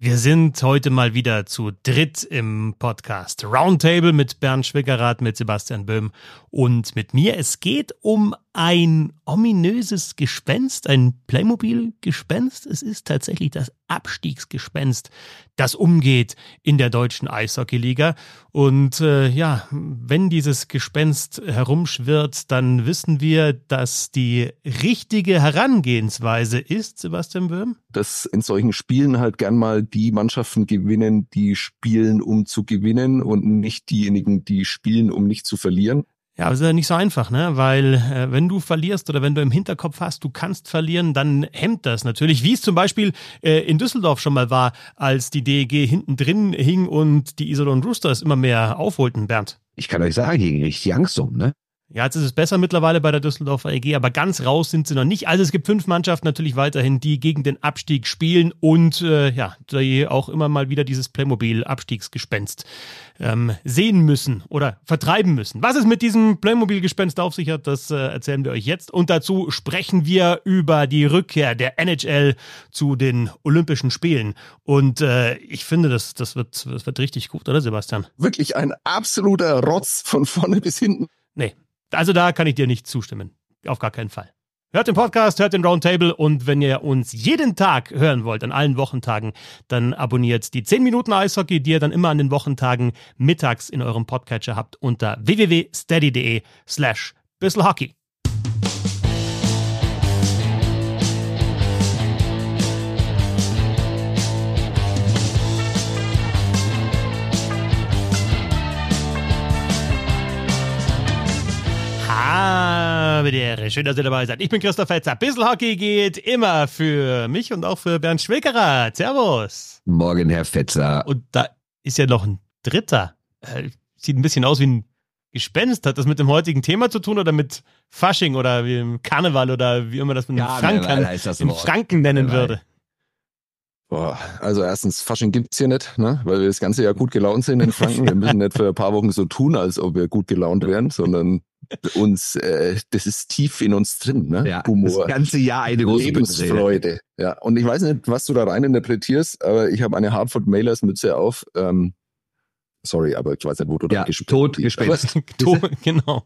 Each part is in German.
Wir sind heute mal wieder zu dritt im Podcast Roundtable mit Bernd Schwickerath, mit Sebastian Böhm und mit mir. Es geht um ein ominöses Gespenst, ein Playmobil-Gespenst. Es ist tatsächlich das Abstiegsgespenst, das umgeht in der deutschen Eishockeyliga. Und äh, ja, wenn dieses Gespenst herumschwirrt, dann wissen wir, dass die richtige Herangehensweise ist, Sebastian Böhm. Dass in solchen Spielen halt gern mal die Mannschaften gewinnen, die spielen, um zu gewinnen und nicht diejenigen, die spielen, um nicht zu verlieren. Ja, aber es ist ja nicht so einfach, ne? Weil äh, wenn du verlierst oder wenn du im Hinterkopf hast, du kannst verlieren, dann hemmt das natürlich. Wie es zum Beispiel äh, in Düsseldorf schon mal war, als die DEG hinten drin hing und die Iserlohn Roosters immer mehr aufholten, Bernd. Ich kann euch sagen, hier ging richtig Angst um, ne? Ja, jetzt ist es besser mittlerweile bei der Düsseldorfer EG, aber ganz raus sind sie noch nicht. Also es gibt fünf Mannschaften natürlich weiterhin, die gegen den Abstieg spielen und äh, ja, die auch immer mal wieder dieses Playmobil-Abstiegsgespenst ähm, sehen müssen oder vertreiben müssen. Was es mit diesem Playmobil-Gespenst auf sich hat, das äh, erzählen wir euch jetzt. Und dazu sprechen wir über die Rückkehr der NHL zu den Olympischen Spielen. Und äh, ich finde, das, das, wird, das wird richtig gut, oder Sebastian? Wirklich ein absoluter Rotz von vorne bis hinten. Nee, also da kann ich dir nicht zustimmen. Auf gar keinen Fall. Hört den Podcast, hört den Roundtable und wenn ihr uns jeden Tag hören wollt, an allen Wochentagen, dann abonniert die 10 Minuten Eishockey, die ihr dann immer an den Wochentagen mittags in eurem Podcatcher habt unter www.steady.de slash bisselhockey. Habedere. Schön, dass ihr dabei seid. Ich bin Christoph Fetzer. Bissl Hockey geht immer für mich und auch für Bernd Schwickerer. Servus. Morgen, Herr Fetzer. Und da ist ja noch ein dritter. Äh, sieht ein bisschen aus wie ein Gespenst. Hat das mit dem heutigen Thema zu tun oder mit Fasching oder wie im Karneval oder wie immer das mit ja, Franken, im Franken nennen würde? Boah, also erstens, Fasching gibt's hier nicht, ne? weil wir das ganze Jahr gut gelaunt sind in Franken. Wir müssen nicht für ein paar Wochen so tun, als ob wir gut gelaunt wären, sondern uns, äh, das ist tief in uns drin, ne? Ja, Humor. Das ganze Jahr eine große Lebensfreude. Ja, und ich weiß nicht, was du da rein interpretierst, aber ich habe eine Hartford Mailers Mütze auf. Ähm, sorry, aber ich weiß nicht, wo du ja, da gespielt Tot, Gespenst. tot, genau.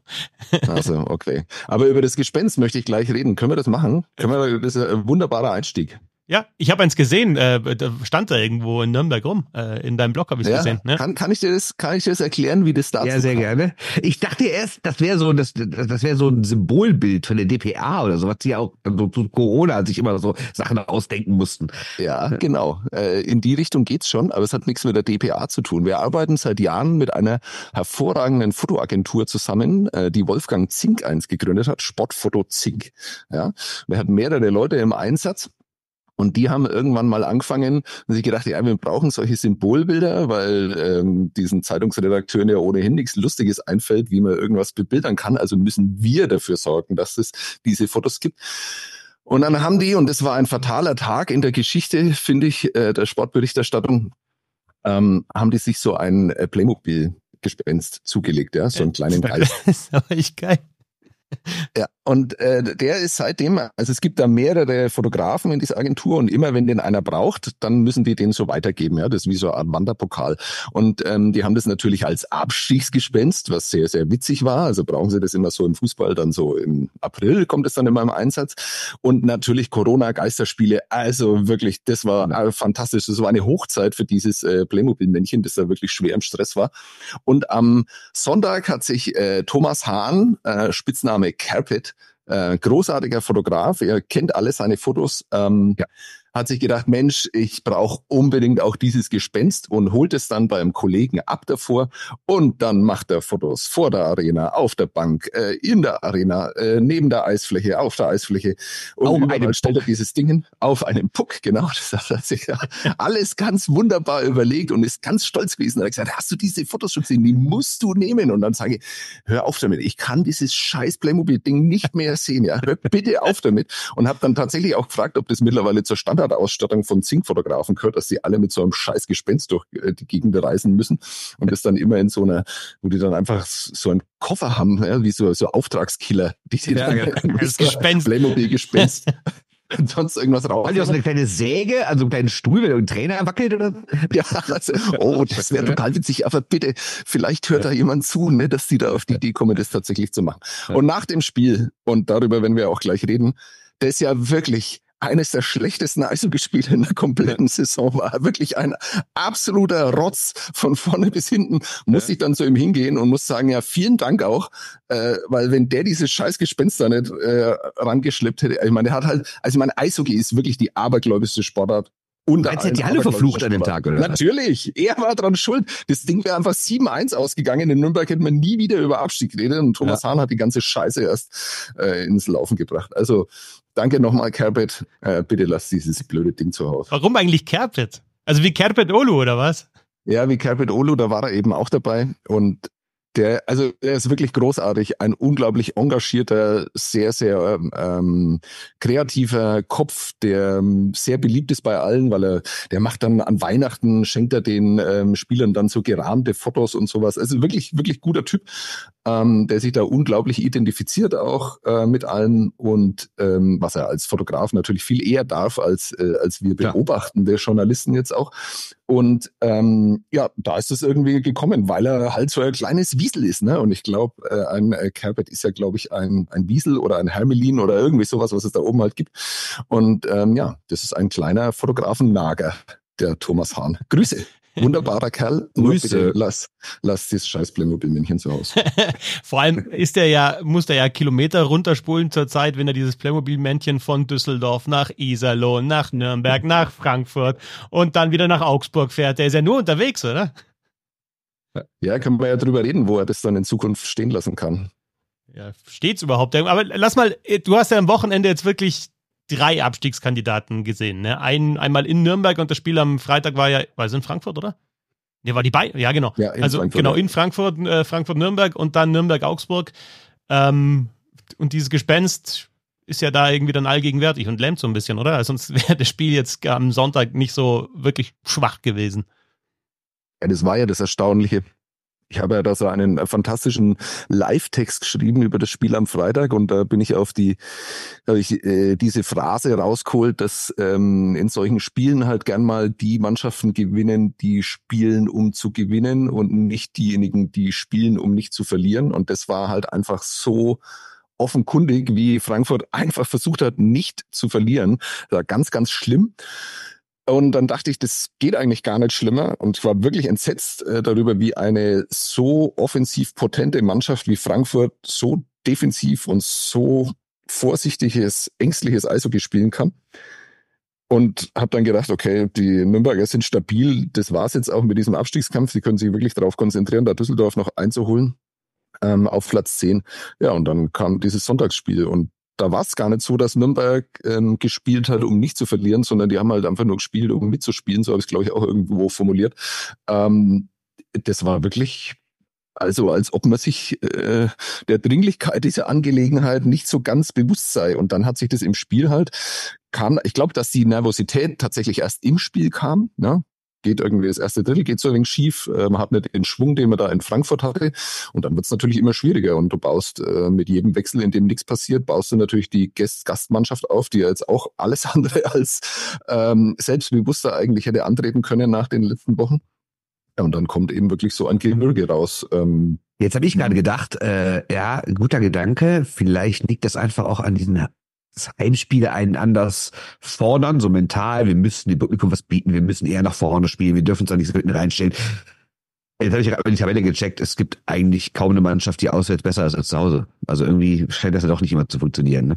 Also, okay. Aber über das Gespenst möchte ich gleich reden. Können wir das machen? Können wir, das ist ein wunderbarer Einstieg. Ja, ich habe eins gesehen, äh, da stand da irgendwo in Nürnberg rum. Äh, in deinem Blog habe ich es ja, gesehen. Ne? Kann, kann ich dir das, kann ich dir das erklären, wie das da Ja, sehr kam? gerne. Ich dachte erst, das wäre so, das, das wäre so ein Symbolbild von der DPA oder so, was sie auch so zu Corona sich immer so Sachen ausdenken mussten. Ja, genau. Äh, in die Richtung geht's schon, aber es hat nichts mit der DPA zu tun. Wir arbeiten seit Jahren mit einer hervorragenden Fotoagentur zusammen, äh, die Wolfgang Zink eins gegründet hat, Sportfoto Zink. Ja, wir hatten mehrere Leute im Einsatz und die haben irgendwann mal angefangen und sich gedacht, ja, wir brauchen solche Symbolbilder, weil ähm, diesen Zeitungsredakteuren ja ohnehin nichts Lustiges einfällt, wie man irgendwas bebildern kann. Also müssen wir dafür sorgen, dass es diese Fotos gibt. Und dann haben die, und das war ein fataler Tag in der Geschichte, finde ich, äh, der Sportberichterstattung, ähm, haben die sich so ein äh, Playmobil-Gespenst zugelegt, ja, so einen kleinen Geist. Das ist aber echt geil. Ja, und äh, der ist seitdem, also es gibt da mehrere Fotografen in dieser Agentur und immer wenn den einer braucht, dann müssen die den so weitergeben. Ja, das ist wie so ein Wanderpokal. Und ähm, die haben das natürlich als Abstiegsgespenst, was sehr, sehr witzig war. Also brauchen sie das immer so im Fußball, dann so im April kommt es dann immer im Einsatz. Und natürlich Corona-Geisterspiele. Also wirklich, das war äh, fantastisch. Das war eine Hochzeit für dieses äh, Playmobil-Männchen, das da wirklich schwer im Stress war. Und am Sonntag hat sich äh, Thomas Hahn, äh, Spitzname Name Carpet, äh, großartiger Fotograf. Er kennt alle seine Fotos. Ähm, ja hat sich gedacht, Mensch, ich brauche unbedingt auch dieses Gespenst und holt es dann beim Kollegen ab davor und dann macht er Fotos vor der Arena, auf der Bank, äh, in der Arena, äh, neben der Eisfläche, auf der Eisfläche und auf einem stellt er dieses Ding hin, auf einem Puck, genau, das hat er sich ja alles ganz wunderbar überlegt und ist ganz stolz gewesen. Er hat gesagt, hast du diese Fotos schon gesehen? Die musst du nehmen. Und dann sage ich, hör auf damit, ich kann dieses scheiß Playmobil-Ding nicht mehr sehen, ja, hör bitte auf damit. Und habe dann tatsächlich auch gefragt, ob das mittlerweile zur Standard Standardausstattung von Zinkfotografen gehört, dass sie alle mit so einem scheiß Gespenst durch äh, die Gegend reisen müssen und das dann immer in so einer, wo die dann einfach so einen Koffer haben, ja, wie so, so Auftragskiller, die sie ja, dann das Gespenst. Playmobil-Gespenst sonst irgendwas raus. Weil die auch so eine kleine Säge, also einen kleinen Stuhl, wenn ein Trainer wackelt oder? Ja, also, oh, das wäre total witzig, aber bitte, vielleicht hört da jemand zu, ne, dass die da auf die Idee kommen, das tatsächlich zu machen. Und nach dem Spiel, und darüber werden wir auch gleich reden, das ja wirklich eines der schlechtesten Eishockeyspiele in der kompletten Saison war. Wirklich ein absoluter Rotz von vorne bis hinten. Muss ja. ich dann zu ihm hingehen und muss sagen, ja, vielen Dank auch, äh, weil wenn der dieses scheiß Gespenst da nicht äh, rangeschleppt hätte, ich meine, der hat halt, also ich meine, Eishockey ist wirklich die abergläubischste Sportart und Meinst du, die alle verflucht an dem Tag, oder? Natürlich. Er war dran schuld. Das Ding wäre einfach 7-1 ausgegangen. In Nürnberg hätte man nie wieder über Abstieg geredet und Thomas ja. Hahn hat die ganze Scheiße erst äh, ins Laufen gebracht. Also danke nochmal, Kerbet. Äh, bitte lass dieses blöde Ding zu Hause. Warum eigentlich Kerbet? Also wie Kerbet Olu, oder was? Ja, wie Kerbet Olu, da war er eben auch dabei. Und der, also er ist wirklich großartig, ein unglaublich engagierter, sehr, sehr ähm, kreativer Kopf, der ähm, sehr beliebt ist bei allen, weil er, der macht dann an Weihnachten, schenkt er den ähm, Spielern dann so gerahmte Fotos und sowas. Also wirklich, wirklich guter Typ, ähm, der sich da unglaublich identifiziert auch äh, mit allem und ähm, was er als Fotograf natürlich viel eher darf als, äh, als wir beobachtende ja. Journalisten jetzt auch. Und ähm, ja, da ist es irgendwie gekommen, weil er halt so ein kleines Wiesel ist. Ne? Und ich glaube, äh, ein äh, Kerbet ist ja, glaube ich, ein, ein Wiesel oder ein Hermelin oder irgendwie sowas, was es da oben halt gibt. Und ähm, ja, das ist ein kleiner Fotografennager, der Thomas Hahn. Grüße. Wunderbarer Kerl. Grüße. Bitte lass, lass dieses scheiß Playmobil-Männchen zu Hause. Vor allem ist er ja, muss er ja Kilometer runterspulen zur Zeit, wenn er dieses Playmobil-Männchen von Düsseldorf nach Iserlohn, nach Nürnberg, nach Frankfurt und dann wieder nach Augsburg fährt. Der ist ja nur unterwegs, oder? Ja, können wir ja drüber reden, wo er das dann in Zukunft stehen lassen kann. Ja, steht's überhaupt? Aber lass mal, du hast ja am Wochenende jetzt wirklich drei Abstiegskandidaten gesehen. Ne? Ein, einmal in Nürnberg und das Spiel am Freitag war ja, war es in Frankfurt, oder? Ne, war die beiden, ja genau. Ja, also Frankfurt, genau, in Frankfurt, äh, Frankfurt-Nürnberg und dann Nürnberg-Augsburg. Ähm, und dieses Gespenst ist ja da irgendwie dann allgegenwärtig und lähmt so ein bisschen, oder? Sonst wäre das Spiel jetzt am Sonntag nicht so wirklich schwach gewesen. Ja, das war ja das Erstaunliche. Ich habe ja da so einen fantastischen Live-Text geschrieben über das Spiel am Freitag und da bin ich auf die, habe ich äh, diese Phrase rausgeholt, dass ähm, in solchen Spielen halt gern mal die Mannschaften gewinnen, die spielen, um zu gewinnen und nicht diejenigen, die spielen, um nicht zu verlieren. Und das war halt einfach so offenkundig, wie Frankfurt einfach versucht hat, nicht zu verlieren. Das war ganz, ganz schlimm. Und dann dachte ich, das geht eigentlich gar nicht schlimmer. Und ich war wirklich entsetzt äh, darüber, wie eine so offensiv potente Mannschaft wie Frankfurt so defensiv und so vorsichtiges, ängstliches Eishockey spielen kann. Und habe dann gedacht, okay, die Nürnberger sind stabil. Das war's jetzt auch mit diesem Abstiegskampf. Sie können sich wirklich darauf konzentrieren, da Düsseldorf noch einzuholen ähm, auf Platz 10. Ja, und dann kam dieses Sonntagsspiel und da war es gar nicht so, dass Nürnberg ähm, gespielt hat, um nicht zu verlieren, sondern die haben halt einfach nur gespielt, um mitzuspielen. So habe ich es, glaube ich, auch irgendwo formuliert. Ähm, das war wirklich also als ob man sich äh, der Dringlichkeit dieser Angelegenheit nicht so ganz bewusst sei. Und dann hat sich das im Spiel halt, kam, ich glaube, dass die Nervosität tatsächlich erst im Spiel kam. Ne? Geht irgendwie das erste Drittel, geht so ein wenig schief, man hat nicht den Schwung, den man da in Frankfurt hatte und dann wird es natürlich immer schwieriger und du baust äh, mit jedem Wechsel, in dem nichts passiert, baust du natürlich die Gast Gastmannschaft auf, die ja jetzt auch alles andere als ähm, selbstbewusster eigentlich hätte antreten können nach den letzten Wochen. Und dann kommt eben wirklich so ein Gewürge raus. Ähm, Jetzt habe ich gerade gedacht, äh, ja, guter Gedanke. Vielleicht liegt das einfach auch an diesen Heimspiele einen anders fordern, so mental. Wir müssen dem Publikum was bieten, wir müssen eher nach vorne spielen, wir dürfen uns da nicht so hinten reinstellen. Jetzt habe ich gerade die Tabelle gecheckt. Es gibt eigentlich kaum eine Mannschaft, die auswärts besser ist als zu Hause. Also irgendwie scheint das ja doch nicht immer zu funktionieren. Ne?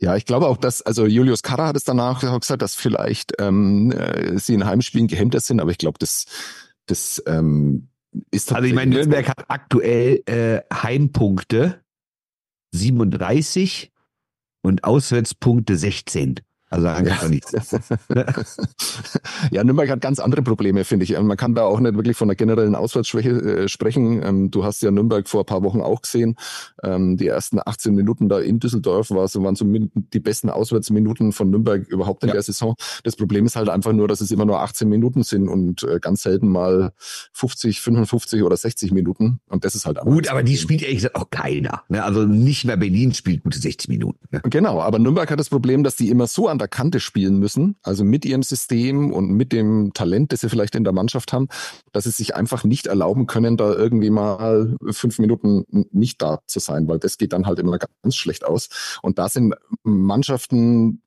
Ja, ich glaube auch, dass, also Julius Karra hat es danach gesagt, dass vielleicht ähm, äh, sie in Heimspielen gehemmter sind, aber ich glaube, das, das ähm, ist Also ich meine, Nürnberg hat aktuell äh, Heimpunkte 37 und Auswärtspunkte 16. Also einfach nichts. ja, Nürnberg hat ganz andere Probleme, finde ich. Man kann da auch nicht wirklich von einer generellen Auswärtsschwäche äh, sprechen. Ähm, du hast ja Nürnberg vor ein paar Wochen auch gesehen. Ähm, die ersten 18 Minuten da in Düsseldorf war, waren so die besten Auswärtsminuten von Nürnberg überhaupt in ja. der Saison. Das Problem ist halt einfach nur, dass es immer nur 18 Minuten sind und äh, ganz selten mal 50, 55 oder 60 Minuten. Und das ist halt Gut, aber die spielt ehrlich gesagt auch keiner. Ne? Also nicht mehr Berlin spielt gute 60 Minuten. Ne? Genau, aber Nürnberg hat das Problem, dass die immer so an der Kante spielen müssen, also mit ihrem System und mit dem Talent, das sie vielleicht in der Mannschaft haben, dass sie sich einfach nicht erlauben können, da irgendwie mal fünf Minuten nicht da zu sein, weil das geht dann halt immer ganz schlecht aus. Und da sind Mannschaften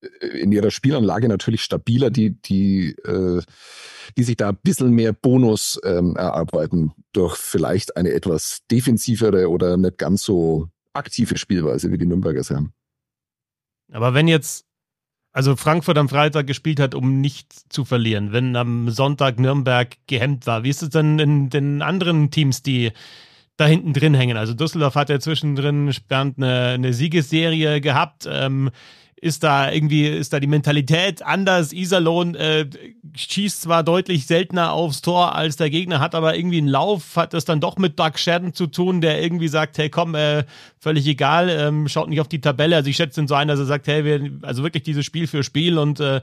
äh, in ihrer Spielanlage natürlich stabiler, die, die, äh, die sich da ein bisschen mehr Bonus ähm, erarbeiten durch vielleicht eine etwas defensivere oder nicht ganz so aktive Spielweise, wie die Nürnbergers haben. Aber wenn jetzt, also Frankfurt am Freitag gespielt hat, um nicht zu verlieren, wenn am Sonntag Nürnberg gehemmt war, wie ist es denn in den anderen Teams, die da hinten drin hängen? Also Düsseldorf hat ja zwischendrin Bernd eine, eine Siegesserie gehabt. Ähm, ist da irgendwie, ist da die Mentalität anders. Iserlohn äh, schießt zwar deutlich seltener aufs Tor als der Gegner, hat aber irgendwie einen Lauf, hat das dann doch mit Doug Shadden zu tun, der irgendwie sagt, hey komm, äh, völlig egal, ähm, schaut nicht auf die Tabelle. Also ich schätze ihn so ein, dass er sagt, hey, wir, also wirklich dieses Spiel für Spiel und äh,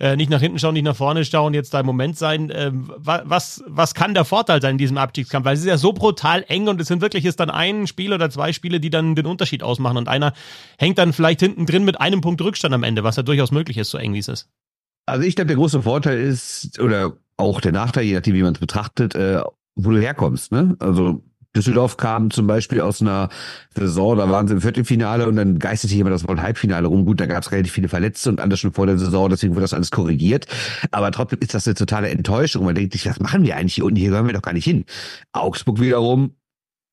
äh, nicht nach hinten schauen, nicht nach vorne schauen, jetzt da im Moment sein. Äh, was, was kann der Vorteil sein in diesem Abstiegskampf? Weil es ist ja so brutal eng und es sind wirklich ist dann ein Spiel oder zwei Spiele, die dann den Unterschied ausmachen und einer hängt dann vielleicht hinten drin mit einem Punkt Rückstand am Ende, was ja durchaus möglich ist, so eng wie es ist. Also ich glaube, der große Vorteil ist, oder auch der Nachteil, je nachdem, wie man es betrachtet, äh, wo du herkommst. Ne? Also Düsseldorf kam zum Beispiel aus einer Saison, da waren sie im Viertelfinale und dann geisterte jemand das Wort Halbfinale rum. Gut, da gab es relativ viele Verletzte und anders schon vor der Saison, deswegen wurde das alles korrigiert. Aber trotzdem ist das eine totale Enttäuschung. Man denkt sich, was machen wir eigentlich hier unten? Hier gehören wir doch gar nicht hin. Augsburg wiederum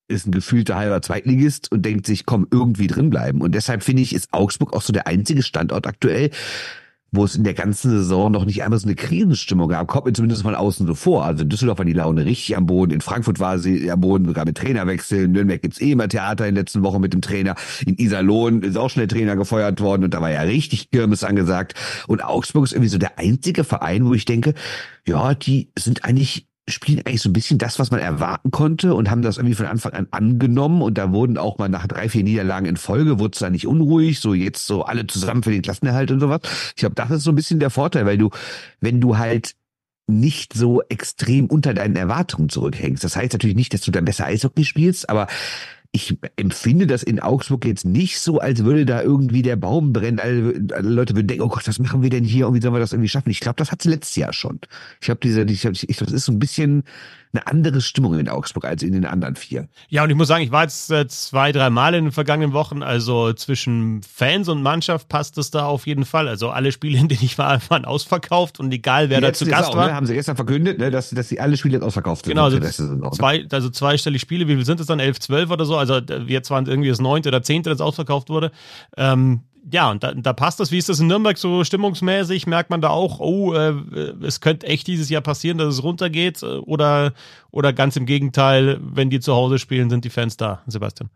ist ein gefühlter halber Zweitligist und denkt sich, komm, irgendwie drin bleiben. Und deshalb finde ich, ist Augsburg auch so der einzige Standort aktuell, wo es in der ganzen Saison noch nicht einmal so eine Krisenstimmung gab, kommt mir zumindest von außen so vor. Also in Düsseldorf war die Laune richtig am Boden, in Frankfurt war sie am Boden, sogar mit Trainerwechsel, in Nürnberg gibt's eh immer Theater in den letzten Wochen mit dem Trainer, in Iserlohn ist auch schon der Trainer gefeuert worden und da war ja richtig Kirmes angesagt. Und Augsburg ist irgendwie so der einzige Verein, wo ich denke, ja, die sind eigentlich spielen eigentlich so ein bisschen das, was man erwarten konnte und haben das irgendwie von Anfang an angenommen und da wurden auch mal nach drei, vier Niederlagen in Folge, wurde es da nicht unruhig, so jetzt so alle zusammen für den Klassenerhalt und sowas. Ich glaube, das ist so ein bisschen der Vorteil, weil du, wenn du halt nicht so extrem unter deinen Erwartungen zurückhängst. Das heißt natürlich nicht, dass du dann besser Eishockey spielst, aber ich empfinde das in Augsburg jetzt nicht so, als würde da irgendwie der Baum brennen. Alle, alle Leute würden denken, oh Gott, was machen wir denn hier und wie sollen wir das irgendwie schaffen? Ich glaube, das hat letztes Jahr schon. Ich habe diese, ich, ich, das ist so ein bisschen eine andere Stimmung in Augsburg als in den anderen vier. Ja, und ich muss sagen, ich war jetzt äh, zwei, drei Mal in den vergangenen Wochen. Also zwischen Fans und Mannschaft passt es da auf jeden Fall. Also alle Spiele, in denen ich war, waren ausverkauft und egal, wer da zu Gast auch, war. Ne? Haben sie gestern verkündet, ne? dass, dass die alle Spiele jetzt ausverkauft sind. Genau, also, zwei, also zweistellig Spiele. Wie viel sind es dann? Elf, zwölf oder so? Also jetzt waren es irgendwie das neunte oder zehnte, das ausverkauft wurde. Ähm, ja, und da, da passt das. Wie ist das in Nürnberg so stimmungsmäßig? Merkt man da auch, oh, äh, es könnte echt dieses Jahr passieren, dass es runtergeht? Oder, oder ganz im Gegenteil, wenn die zu Hause spielen, sind die Fans da, Sebastian?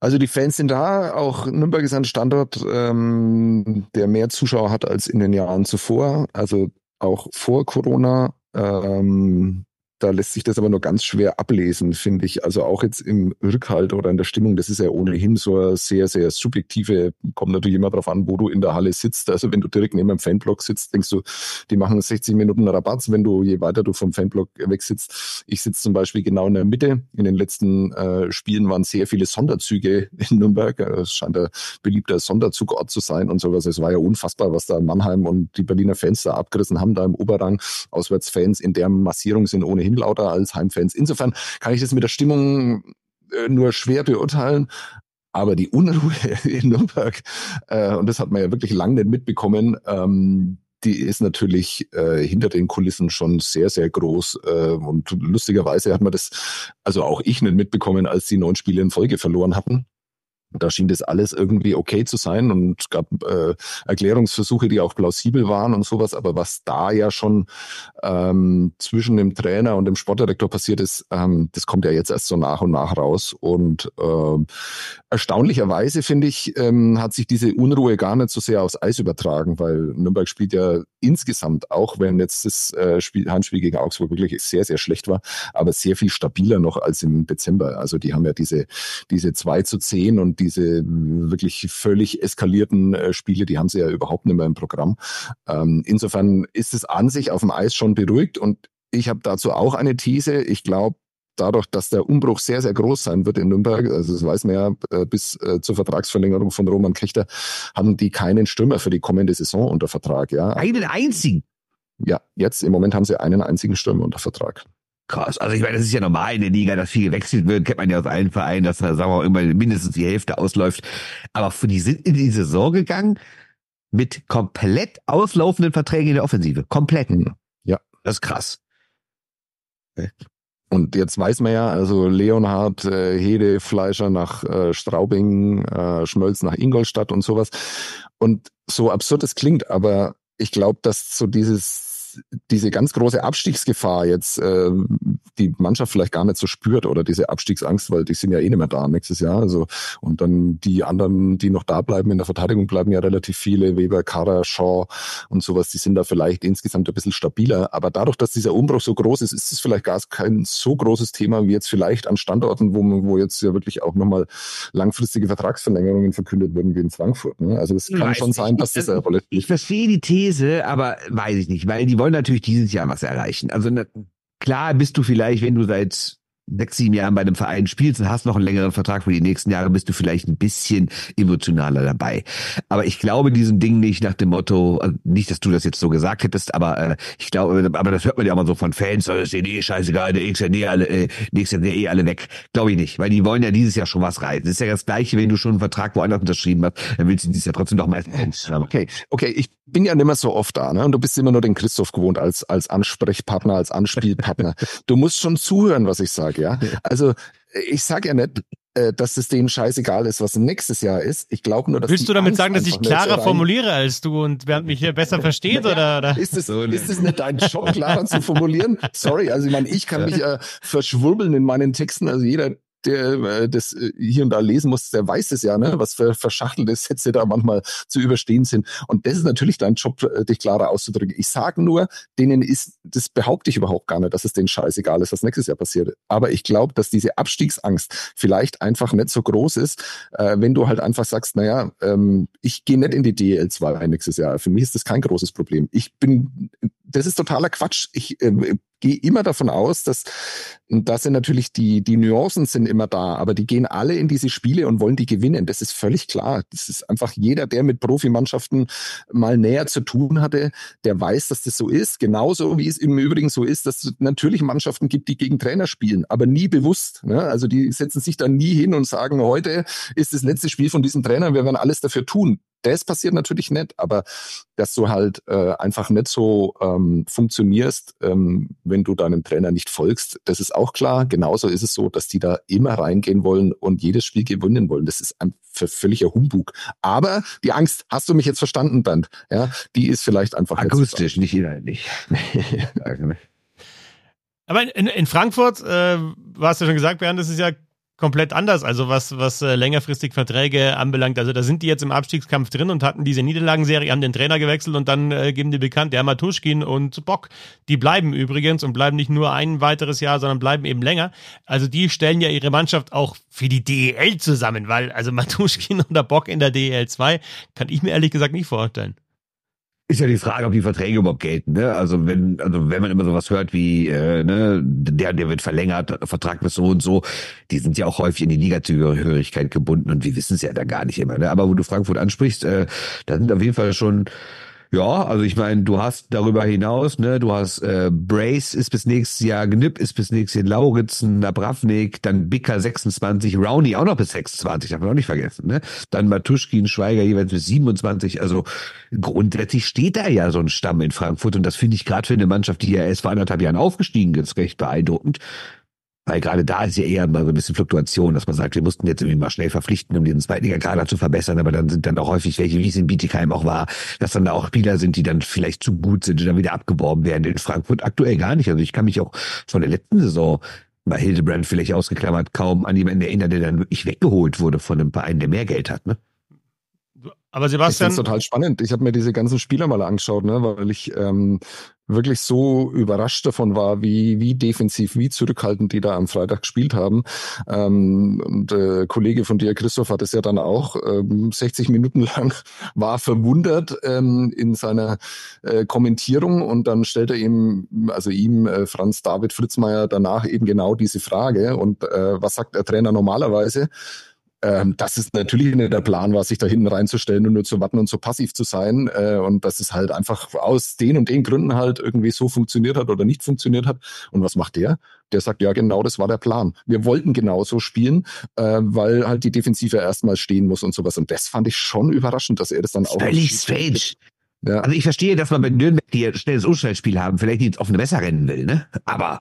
Also die Fans sind da. Auch Nürnberg ist ein Standort, ähm, der mehr Zuschauer hat als in den Jahren zuvor. Also auch vor Corona. Ähm, da lässt sich das aber nur ganz schwer ablesen, finde ich. Also auch jetzt im Rückhalt oder in der Stimmung, das ist ja ohnehin so eine sehr, sehr subjektive, kommt natürlich immer darauf an, wo du in der Halle sitzt. Also wenn du direkt neben einem Fanblock sitzt, denkst du, die machen 60 Minuten Rabatt, wenn du, je weiter du vom Fanblock weg sitzt. Ich sitze zum Beispiel genau in der Mitte. In den letzten äh, Spielen waren sehr viele Sonderzüge in Nürnberg. Es scheint ein beliebter Sonderzugort zu sein und sowas. Es war ja unfassbar, was da Mannheim und die Berliner Fans da abgerissen haben, da im Oberrang. Auswärtsfans in der Massierung sind ohnehin ohnehin lauter als Heimfans. Insofern kann ich das mit der Stimmung äh, nur schwer beurteilen. Aber die Unruhe in Nürnberg, äh, und das hat man ja wirklich lange nicht mitbekommen, ähm, die ist natürlich äh, hinter den Kulissen schon sehr, sehr groß. Äh, und lustigerweise hat man das, also auch ich nicht mitbekommen, als die neun Spiele in Folge verloren hatten. Da schien das alles irgendwie okay zu sein und gab äh, Erklärungsversuche, die auch plausibel waren und sowas. Aber was da ja schon ähm, zwischen dem Trainer und dem Sportdirektor passiert ist, ähm, das kommt ja jetzt erst so nach und nach raus. Und äh, erstaunlicherweise, finde ich, ähm, hat sich diese Unruhe gar nicht so sehr aufs Eis übertragen, weil Nürnberg spielt ja insgesamt, auch wenn jetzt das äh, Spiel, Handspiel gegen Augsburg wirklich sehr, sehr schlecht war, aber sehr viel stabiler noch als im Dezember. Also die haben ja diese, diese 2 zu 10 und diese wirklich völlig eskalierten äh, Spiele, die haben sie ja überhaupt nicht mehr im Programm. Ähm, insofern ist es an sich auf dem Eis schon beruhigt und ich habe dazu auch eine These. Ich glaube, dadurch, dass der Umbruch sehr, sehr groß sein wird in Nürnberg, also das weiß man ja, äh, bis äh, zur Vertragsverlängerung von Roman Kechter, haben die keinen Stürmer für die kommende Saison unter Vertrag. Ja. Einen einzigen? Ja, jetzt im Moment haben sie einen einzigen Stürmer unter Vertrag. Krass. Also ich meine, das ist ja normal in der Liga, dass viel gewechselt wird. Kennt man ja aus allen Vereinen, dass da, sagen wir mal, immer mindestens die Hälfte ausläuft. Aber für die sind in die Saison gegangen mit komplett auslaufenden Verträgen in der Offensive. Komplett. Ja. Das ist krass. Und jetzt weiß man ja, also Leonhard, äh, Hede, Fleischer nach äh, Straubing, äh, Schmölz nach Ingolstadt und sowas. Und so absurd es klingt, aber ich glaube, dass so dieses diese ganz große Abstiegsgefahr jetzt äh, die Mannschaft vielleicht gar nicht so spürt oder diese Abstiegsangst, weil die sind ja eh nicht mehr da nächstes Jahr. Also und dann die anderen, die noch da bleiben in der Verteidigung, bleiben ja relativ viele, Weber, Kara, Shaw und sowas, die sind da vielleicht insgesamt ein bisschen stabiler. Aber dadurch, dass dieser Umbruch so groß ist, ist es vielleicht gar kein so großes Thema wie jetzt vielleicht an Standorten, wo, wo jetzt ja wirklich auch nochmal langfristige Vertragsverlängerungen verkündet wurden wie in Frankfurt. Ne? Also es kann weiß schon sein, dass das eine Rolle spielt. Ich verstehe die These, aber weiß ich nicht, weil die wollen natürlich dieses Jahr was erreichen. Also ne, klar bist du vielleicht, wenn du seit sechs, sieben Jahren bei einem Verein spielst und hast noch einen längeren Vertrag für die nächsten Jahre, bist du vielleicht ein bisschen emotionaler dabei. Aber ich glaube diesem Ding nicht nach dem Motto, also nicht, dass du das jetzt so gesagt hättest, aber äh, ich glaube, aber das hört man ja immer so von Fans, das ist denen eh scheißegal, der nächste Jahr alle, äh, nächstes Jahr eh alle weg. Glaube ich nicht, weil die wollen ja dieses Jahr schon was reißen. Das ist ja das Gleiche, wenn du schon einen Vertrag woanders unterschrieben hast, dann willst du dieses Jahr trotzdem noch mal. Okay, okay, ich bin ja nicht mehr so oft da, ne? Und du bist immer nur den Christoph gewohnt als, als Ansprechpartner, als Anspielpartner. du musst schon zuhören, was ich sage, ja. Also ich sage ja nicht, äh, dass es denen scheißegal ist, was nächstes Jahr ist. Ich glaube nur, dass Willst du damit Angst sagen, dass ich klarer formuliere als du und während mich hier besser versteht oder, oder? Ist es so ist es nicht dein Job klarer zu formulieren? Sorry, also ich meine, ich kann mich äh, verschwurbeln in meinen Texten, also jeder der äh, das äh, hier und da lesen muss, der weiß es ja, ne, was für verschachtelte Sätze da manchmal zu überstehen sind. Und das ist natürlich dein Job, äh, dich klarer auszudrücken. Ich sage nur, denen ist, das behaupte ich überhaupt gar nicht, dass es denen scheißegal ist, was nächstes Jahr passiert. Aber ich glaube, dass diese Abstiegsangst vielleicht einfach nicht so groß ist, äh, wenn du halt einfach sagst, naja, ähm, ich gehe nicht in die DL 2 nächstes Jahr. Für mich ist das kein großes Problem. Ich bin, das ist totaler Quatsch. Ich äh, gehe immer davon aus, dass, da sind natürlich die, die Nuancen sind immer da, aber die gehen alle in diese Spiele und wollen die gewinnen. Das ist völlig klar. Das ist einfach jeder, der mit Profimannschaften mal näher zu tun hatte, der weiß, dass das so ist. Genauso wie es im Übrigen so ist, dass es natürlich Mannschaften gibt, die gegen Trainer spielen, aber nie bewusst. Ne? Also die setzen sich dann nie hin und sagen, heute ist das letzte Spiel von diesem Trainer, wir werden alles dafür tun. Das passiert natürlich nicht, aber dass du halt äh, einfach nicht so ähm, funktionierst, ähm, wenn du deinem Trainer nicht folgst, das ist auch klar. Genauso ist es so, dass die da immer reingehen wollen und jedes Spiel gewinnen wollen. Das ist ein völliger Humbug. Aber die Angst, hast du mich jetzt verstanden, Bernd? Ja, die ist vielleicht einfach akustisch, nicht inhaltlich. Aber in, in Frankfurt, äh, du hast ja schon gesagt, Bernd, das ist ja komplett anders, also was, was äh, längerfristig Verträge anbelangt. Also da sind die jetzt im Abstiegskampf drin und hatten diese Niederlagenserie, haben den Trainer gewechselt und dann äh, geben die bekannt, der Matuschkin und Bock, die bleiben übrigens und bleiben nicht nur ein weiteres Jahr, sondern bleiben eben länger. Also die stellen ja ihre Mannschaft auch für die DEL zusammen, weil also Matuschkin oder Bock in der DEL 2 kann ich mir ehrlich gesagt nicht vorstellen. Ist ja die Frage, ob die Verträge überhaupt gelten. Ne? Also wenn, also wenn man immer sowas hört wie, äh, ne, der, der wird verlängert, Vertrag bis so und so, die sind ja auch häufig in die Ligazugehörigkeit gebunden und wir wissen es ja da gar nicht immer. Ne? Aber wo du Frankfurt ansprichst, äh, da sind auf jeden Fall schon ja, also ich meine, du hast darüber hinaus, ne, du hast äh, Brace ist bis nächstes Jahr, Gnipp ist bis nächstes Jahr, Lauritzen, Nabravnik, dann Bicker 26, Rowney auch noch bis 26, darf man auch nicht vergessen, ne? Dann Matuschkin, Schweiger jeweils bis 27, also grundsätzlich steht da ja so ein Stamm in Frankfurt und das finde ich gerade für eine Mannschaft, die ja erst vor anderthalb Jahren aufgestiegen ist, recht beeindruckend. Weil gerade da ist ja eher mal so ein bisschen Fluktuation, dass man sagt, wir mussten jetzt irgendwie mal schnell verpflichten, um den Zweitliga-Kader zu verbessern, aber dann sind dann auch häufig welche, wie es in Bietigheim auch war, dass dann da auch Spieler sind, die dann vielleicht zu gut sind und dann wieder abgeworben werden. In Frankfurt aktuell gar nicht. Also ich kann mich auch von der letzten Saison bei Hildebrand vielleicht ausgeklammert kaum an jemanden erinnern, der dann wirklich weggeholt wurde von einem Verein, der mehr Geld hat. Ne? Aber Sebastian. Ich finde total spannend. Ich habe mir diese ganzen Spieler mal angeschaut, ne, weil ich ähm, wirklich so überrascht davon war, wie, wie defensiv, wie zurückhaltend die da am Freitag gespielt haben. Ähm, und äh, Kollege von dir, Christoph, hat es ja dann auch ähm, 60 Minuten lang, war verwundert ähm, in seiner äh, Kommentierung und dann stellte ihm, also ihm, äh, Franz David Fritzmeier, danach eben genau diese Frage. Und äh, was sagt der Trainer normalerweise? Ähm, dass es natürlich nicht der Plan war, sich da hinten reinzustellen und nur zu warten und so passiv zu sein. Äh, und dass es halt einfach aus den und den Gründen halt irgendwie so funktioniert hat oder nicht funktioniert hat. Und was macht der? Der sagt, ja, genau, das war der Plan. Wir wollten genauso spielen, äh, weil halt die Defensive erstmal stehen muss und sowas. Und das fand ich schon überraschend, dass er das dann auch. Völlig strange. Ja. Also ich verstehe, dass man bei Nürnberg, die ein schnelles Umschaltspiel haben, vielleicht nicht auf eine Messer rennen will, ne? Aber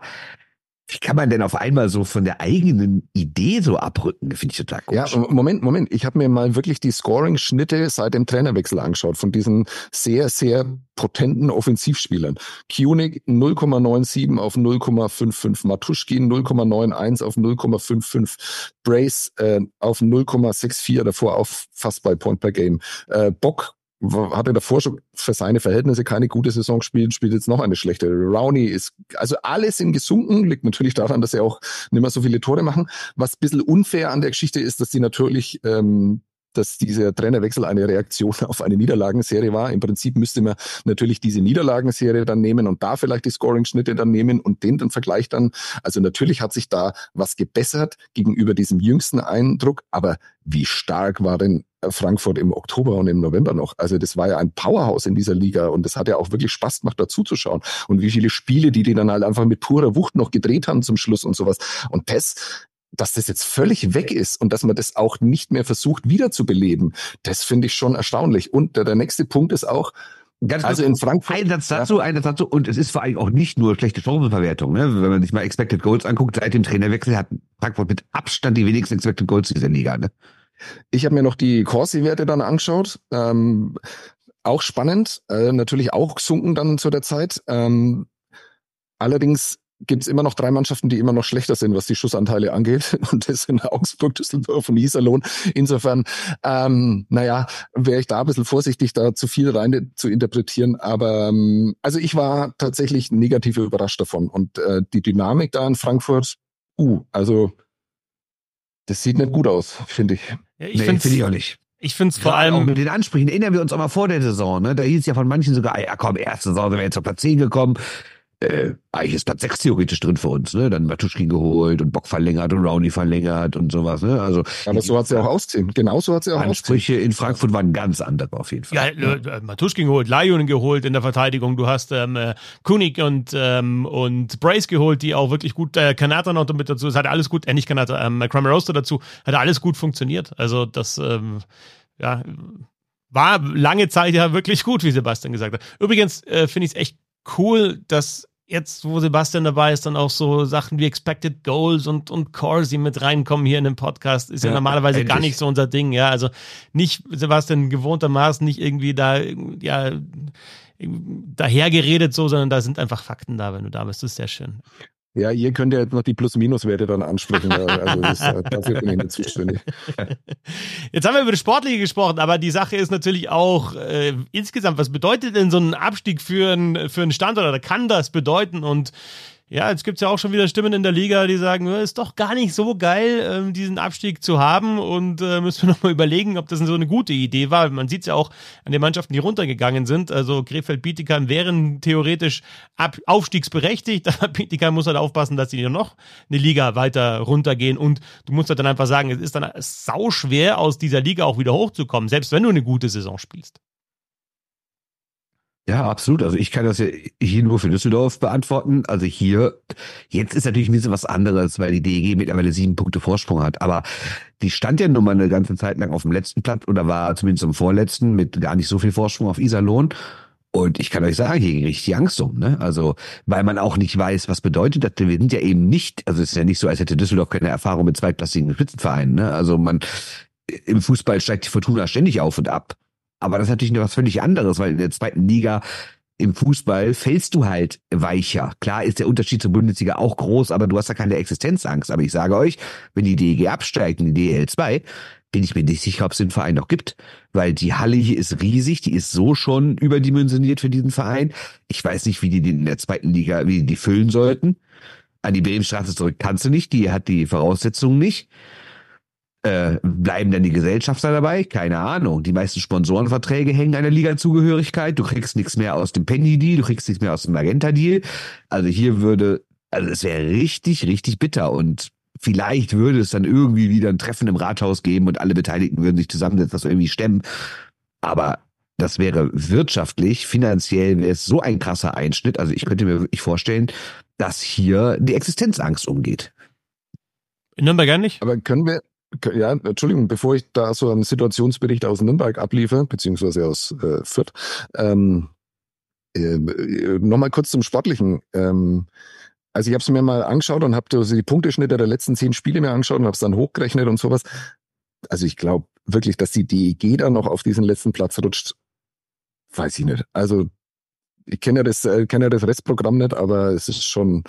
wie kann man denn auf einmal so von der eigenen Idee so abrücken? Finde ich total komisch. Ja, Moment, Moment. Ich habe mir mal wirklich die Scoring-Schnitte seit dem Trainerwechsel angeschaut von diesen sehr, sehr potenten Offensivspielern. Kunig 0,97 auf 0,55, Matuschkin 0,91 auf 0,55, Brace äh, auf 0,64, davor auf fast bei Point per Game. Äh, Bock hatte davor schon für seine Verhältnisse keine gute Saison gespielt, spielt jetzt noch eine schlechte. Rowney ist, also alles sind gesunken, liegt natürlich daran, dass sie auch nicht mehr so viele Tore machen. Was ein bisschen unfair an der Geschichte ist, dass sie natürlich ähm, dass dieser Trainerwechsel eine Reaktion auf eine Niederlagenserie war. Im Prinzip müsste man natürlich diese Niederlagenserie dann nehmen und da vielleicht die Scoring-Schnitte dann nehmen und den dann Vergleich dann. Also natürlich hat sich da was gebessert gegenüber diesem jüngsten Eindruck, aber wie stark war denn Frankfurt im Oktober und im November noch. Also das war ja ein Powerhouse in dieser Liga und das hat ja auch wirklich Spaß gemacht, dazu zu schauen. Und wie viele Spiele, die die dann halt einfach mit purer Wucht noch gedreht haben zum Schluss und sowas. Und das dass das jetzt völlig weg ist und dass man das auch nicht mehr versucht wiederzubeleben, das finde ich schon erstaunlich. Und der, der nächste Punkt ist auch, Ganz also in Frankfurt. Ein Satz dazu, ja. ein Satz dazu. Und es ist vor allem auch nicht nur schlechte Chancenverwertung. Ne? Wenn man sich mal Expected Goals anguckt, seit dem Trainerwechsel hat Frankfurt mit Abstand die wenigsten Expected Goals dieser Liga. Ne? Ich habe mir noch die Corsi-Werte dann angeschaut. Ähm, auch spannend, äh, natürlich auch gesunken dann zu der Zeit. Ähm, allerdings gibt es immer noch drei Mannschaften, die immer noch schlechter sind, was die Schussanteile angeht. Und das sind Augsburg, Düsseldorf und Iserlohn. Insofern, ähm, naja, wäre ich da ein bisschen vorsichtig, da zu viel rein zu interpretieren. Aber ähm, also ich war tatsächlich negativ überrascht davon. Und äh, die Dynamik da in Frankfurt, uh, also das sieht nicht gut aus, finde ich. Ja, ich nee, finde find ich auch nicht. Ich finde es vor allem. Auch mit den Ansprüchen erinnern wir uns auch mal vor der Saison, ne? Da hieß ja von manchen sogar, ja komm, erste Saison sind wir jetzt auf Platz 10 gekommen äh, eigentlich ist Platz 6 theoretisch drin für uns, ne? Dann Matuschkin geholt und Bock verlängert und Rowney verlängert und sowas, ne? Also. Aber so hat sie auch ausziehen. Genau so hat sie auch Ansprüche ausziehen. in Frankfurt waren ganz andere auf jeden Fall. Ja, ja. Äh, Matuschkin geholt, Lajunen geholt in der Verteidigung. Du hast ähm, äh, Kunig und, ähm, und Brace geholt, die auch wirklich gut, äh, Kanata noch mit dazu. Es hat alles gut, äh, nicht Kanata, ähm, Kramer Roaster dazu. Hat alles gut funktioniert. Also das, ähm, ja, war lange Zeit ja wirklich gut, wie Sebastian gesagt hat. Übrigens äh, finde ich es echt cool, dass jetzt, wo Sebastian dabei ist, dann auch so Sachen wie Expected Goals und, und Corsi mit reinkommen hier in den Podcast. Ist ja, ja normalerweise endlich. gar nicht so unser Ding, ja. Also nicht, Sebastian, gewohntermaßen nicht irgendwie da, ja, dahergeredet so, sondern da sind einfach Fakten da, wenn du da bist. Das ist sehr schön. Ja, ihr könnt ja jetzt noch die Plus-Minus-Werte dann ansprechen. also das, dafür bin ich nicht zuständig. Jetzt haben wir über das Sportliche gesprochen, aber die Sache ist natürlich auch äh, insgesamt, was bedeutet denn so ein Abstieg für, ein, für einen Standort oder kann das bedeuten? Und ja, jetzt gibt es ja auch schon wieder Stimmen in der Liga, die sagen, ist doch gar nicht so geil, ähm, diesen Abstieg zu haben und äh, müssen wir nochmal überlegen, ob das so eine gute Idee war. Man sieht es ja auch an den Mannschaften, die runtergegangen sind. Also Krefeld-Bietigheim wären theoretisch ab aufstiegsberechtigt, aber Bietigheim muss halt aufpassen, dass sie noch eine Liga weiter runtergehen und du musst halt dann einfach sagen, es ist dann sau schwer, aus dieser Liga auch wieder hochzukommen, selbst wenn du eine gute Saison spielst. Ja, absolut. Also ich kann das ja hier nur für Düsseldorf beantworten. Also hier, jetzt ist natürlich ein bisschen was anderes, weil die DEG mittlerweile sieben Punkte Vorsprung hat. Aber die stand ja nun mal eine ganze Zeit lang auf dem letzten Platz oder war zumindest im vorletzten mit gar nicht so viel Vorsprung auf Iserlohn. Und ich kann euch sagen, hier ging richtig Angst um, ne? Also, weil man auch nicht weiß, was bedeutet das. Wir sind ja eben nicht, also es ist ja nicht so, als hätte Düsseldorf keine Erfahrung mit zweitklassigen Spitzenvereinen, ne? Also man, im Fußball steigt die Fortuna ständig auf und ab. Aber das ist natürlich noch was völlig anderes, weil in der zweiten Liga im Fußball fällst du halt weicher. Klar ist der Unterschied zur Bundesliga auch groß, aber du hast da keine Existenzangst. Aber ich sage euch, wenn die DEG absteigt in die DL2, bin ich mir nicht sicher, ob es den Verein noch gibt. Weil die Halle hier ist riesig, die ist so schon überdimensioniert für diesen Verein. Ich weiß nicht, wie die den in der zweiten Liga, wie die, die füllen sollten. An die Bremenstraße zurück kannst du nicht, die hat die Voraussetzungen nicht. Äh, bleiben dann die Gesellschafter dabei? Keine Ahnung. Die meisten Sponsorenverträge hängen an der Liga-Zugehörigkeit. Du kriegst nichts mehr aus dem Penny-Deal, du kriegst nichts mehr aus dem Magenta-Deal. Also hier würde, also es wäre richtig, richtig bitter und vielleicht würde es dann irgendwie wieder ein Treffen im Rathaus geben und alle Beteiligten würden sich zusammensetzen, das irgendwie stemmen. Aber das wäre wirtschaftlich, finanziell wäre es so ein krasser Einschnitt. Also ich könnte mir wirklich vorstellen, dass hier die Existenzangst umgeht. In Nürnberg gar nicht? Aber können wir, ja, Entschuldigung, bevor ich da so einen Situationsbericht aus Nürnberg abliefer, beziehungsweise aus äh, Fürth, ähm, äh, nochmal kurz zum Sportlichen. Ähm, also ich habe es mir mal angeschaut und habe also die Punkteschnitte der letzten zehn Spiele mir angeschaut und habe es dann hochgerechnet und sowas. Also ich glaube wirklich, dass die DEG da noch auf diesen letzten Platz rutscht, weiß ich nicht. Also ich kenne ja das, äh, kenne ja das Restprogramm nicht, aber es ist schon,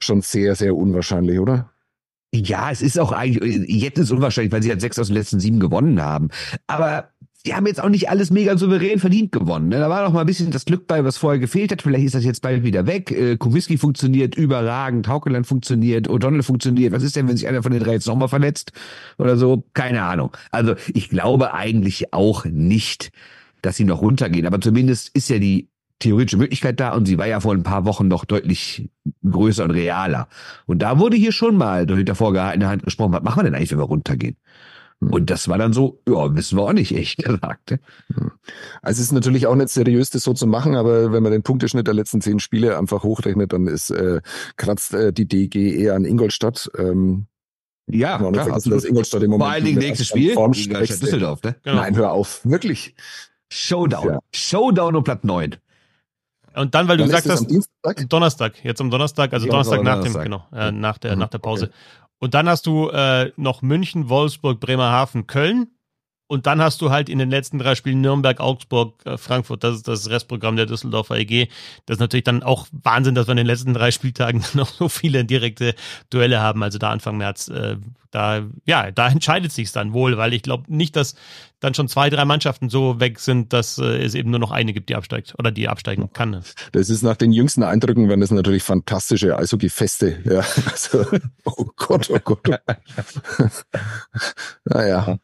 schon sehr, sehr unwahrscheinlich, oder? Ja, es ist auch eigentlich, jetzt ist unwahrscheinlich, weil sie halt sechs aus den letzten sieben gewonnen haben. Aber sie haben jetzt auch nicht alles mega souverän verdient gewonnen. Ne? Da war noch mal ein bisschen das Glück bei, was vorher gefehlt hat. Vielleicht ist das jetzt bald wieder weg. Äh, Kuwiski funktioniert überragend, Haukeland funktioniert, O'Donnell funktioniert. Was ist denn, wenn sich einer von den drei jetzt nochmal verletzt oder so? Keine Ahnung. Also ich glaube eigentlich auch nicht, dass sie noch runtergehen. Aber zumindest ist ja die theoretische Möglichkeit da und sie war ja vor ein paar Wochen noch deutlich größer und realer. Und da wurde hier schon mal durch der vorgehaltene Hand gesprochen, was machen wir denn eigentlich, wenn wir runtergehen? Hm. Und das war dann so, ja, wissen wir auch nicht, echt gesagt. Hm. Also es ist natürlich auch nicht seriös, das so zu machen, aber wenn man den Punkteschnitt der letzten zehn Spiele einfach hochrechnet, dann ist äh, kratzt äh, die DG eher an Ingolstadt. Ähm, ja, klar, vergessen, dass Ingolstadt im Moment Vor allen Dingen nächstes Spiel, Ingolstadt Düsseldorf, ne? Genau. Nein, hör auf, wirklich. Showdown. Ja. Showdown um Platz neun. Und dann, weil du dann gesagt hast, Donnerstag? Donnerstag, jetzt am Donnerstag, also ja, Donnerstag nach dem, genau, äh, nach der, mhm, nach der Pause. Okay. Und dann hast du äh, noch München, Wolfsburg, Bremerhaven, Köln. Und dann hast du halt in den letzten drei Spielen Nürnberg, Augsburg, äh, Frankfurt, das ist das Restprogramm der Düsseldorfer EG. Das ist natürlich dann auch Wahnsinn, dass wir in den letzten drei Spieltagen noch so viele direkte Duelle haben. Also da Anfang März, äh, da, ja, da entscheidet sich's dann wohl, weil ich glaube nicht, dass dann schon zwei, drei Mannschaften so weg sind, dass äh, es eben nur noch eine gibt, die absteigt oder die absteigen kann. Das ist nach den jüngsten Eindrücken, wenn das natürlich fantastische Eishockey-Feste. Ja, also, oh Gott, oh Gott. naja,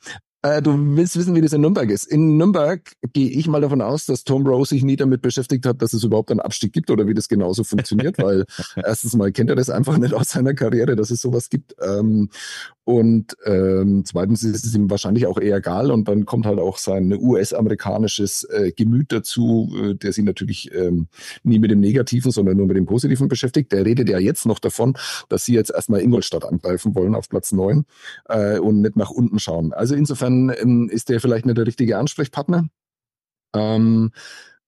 äh, du willst wissen, wie das in Nürnberg ist. In Nürnberg gehe ich mal davon aus, dass Tom Rose sich nie damit beschäftigt hat, dass es überhaupt einen Abstieg gibt oder wie das genauso funktioniert, weil erstens mal kennt er das einfach nicht aus seiner Karriere, dass es sowas gibt. Ähm, und ähm, zweitens ist es ihm wahrscheinlich auch eher egal und dann kommt halt auch sein US-amerikanisches äh, Gemüt dazu, äh, der sich natürlich ähm, nie mit dem Negativen, sondern nur mit dem Positiven beschäftigt. Der redet ja jetzt noch davon, dass sie jetzt erstmal Ingolstadt angreifen wollen auf Platz neun äh, und nicht nach unten schauen. Also insofern ähm, ist der vielleicht nicht der richtige Ansprechpartner. Ähm,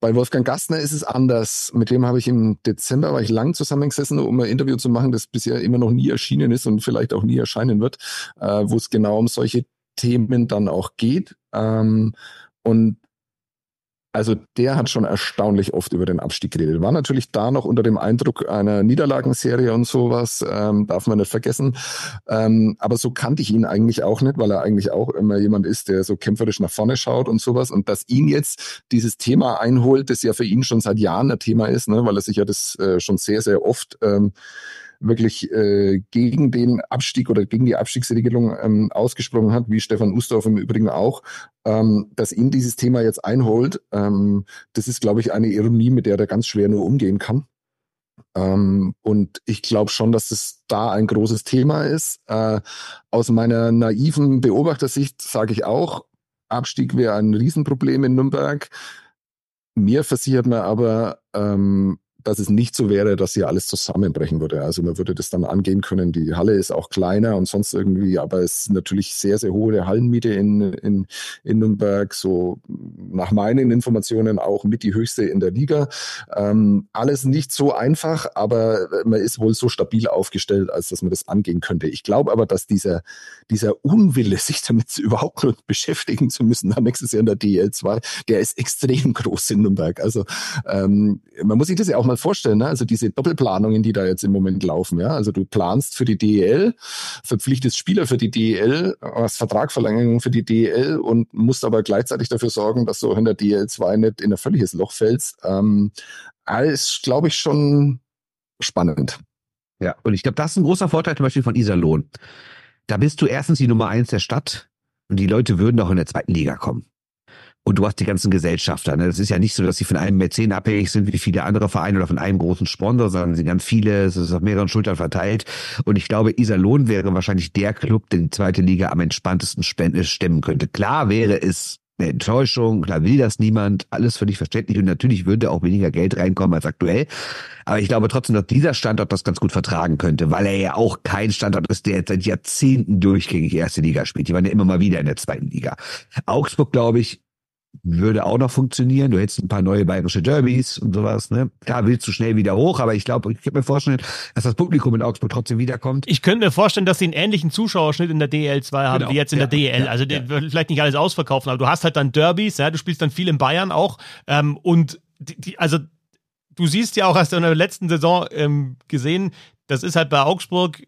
bei Wolfgang Gastner ist es anders. Mit dem habe ich im Dezember, war ich lang zusammengesessen, um ein Interview zu machen, das bisher immer noch nie erschienen ist und vielleicht auch nie erscheinen wird, äh, wo es genau um solche Themen dann auch geht. Ähm, und also der hat schon erstaunlich oft über den Abstieg geredet. War natürlich da noch unter dem Eindruck einer Niederlagenserie und sowas, ähm, darf man nicht vergessen. Ähm, aber so kannte ich ihn eigentlich auch nicht, weil er eigentlich auch immer jemand ist, der so kämpferisch nach vorne schaut und sowas. Und dass ihn jetzt dieses Thema einholt, das ja für ihn schon seit Jahren ein Thema ist, ne, weil er sich ja das äh, schon sehr, sehr oft ähm, wirklich äh, gegen den Abstieg oder gegen die Abstiegsregelung ähm, ausgesprochen hat, wie Stefan Ustorf im Übrigen auch, ähm, dass ihn dieses Thema jetzt einholt, ähm, das ist, glaube ich, eine Ironie, mit der er ganz schwer nur umgehen kann. Ähm, und ich glaube schon, dass es da ein großes Thema ist. Äh, aus meiner naiven Beobachtersicht sage ich auch, Abstieg wäre ein Riesenproblem in Nürnberg. Mir versichert man aber, ähm, dass es nicht so wäre, dass hier alles zusammenbrechen würde. Also man würde das dann angehen können. Die Halle ist auch kleiner und sonst irgendwie, aber es ist natürlich sehr, sehr hohe Hallenmiete in, in, in Nürnberg. So nach meinen Informationen auch mit die höchste in der Liga. Ähm, alles nicht so einfach, aber man ist wohl so stabil aufgestellt, als dass man das angehen könnte. Ich glaube aber, dass dieser, dieser Unwille, sich damit überhaupt beschäftigen zu müssen, dann nächstes Jahr in der DL2, der ist extrem groß in Nürnberg. Also ähm, man muss sich das ja auch mal vorstellen, ne? also diese Doppelplanungen, die da jetzt im Moment laufen. Ja? Also du planst für die DEL, verpflichtest Spieler für die DEL, hast Vertragverlängerung für die DEL und musst aber gleichzeitig dafür sorgen, dass du in der DL2 nicht in ein völliges Loch fällst. Ähm, ist, glaube ich, schon spannend. Ja, und ich glaube, das ist ein großer Vorteil zum Beispiel von Iserlohn. Da bist du erstens die Nummer eins der Stadt und die Leute würden doch in der zweiten Liga kommen. Und du hast die ganzen Gesellschafter. Ne? Das ist ja nicht so, dass sie von einem Mäzen abhängig sind wie viele andere Vereine oder von einem großen Sponsor, sondern sie sind ganz viele, es ist auf mehreren Schultern verteilt. Und ich glaube, Iserlohn wäre wahrscheinlich der Club, der die zweite Liga am entspanntesten stemmen könnte. Klar wäre es eine Enttäuschung, klar will das niemand, alles völlig verständlich und natürlich würde auch weniger Geld reinkommen als aktuell. Aber ich glaube trotzdem, dass dieser Standort das ganz gut vertragen könnte, weil er ja auch kein Standort ist, der jetzt seit Jahrzehnten durchgängig erste Liga spielt. Die waren ja immer mal wieder in der zweiten Liga. Augsburg, glaube ich, würde auch noch funktionieren. Du hättest ein paar neue bayerische Derbys und sowas. Ne? Klar, willst du schnell wieder hoch, aber ich glaube, ich kann mir vorstellen, dass das Publikum in Augsburg trotzdem wiederkommt. Ich könnte mir vorstellen, dass sie einen ähnlichen Zuschauerschnitt in der DL2 haben genau. wie jetzt in ja, der DL. Ja, also ja. vielleicht nicht alles ausverkaufen, aber du hast halt dann Derbys, ja, du spielst dann viel in Bayern auch. Ähm, und die, die, also du siehst ja auch, hast du in der letzten Saison ähm, gesehen, das ist halt bei Augsburg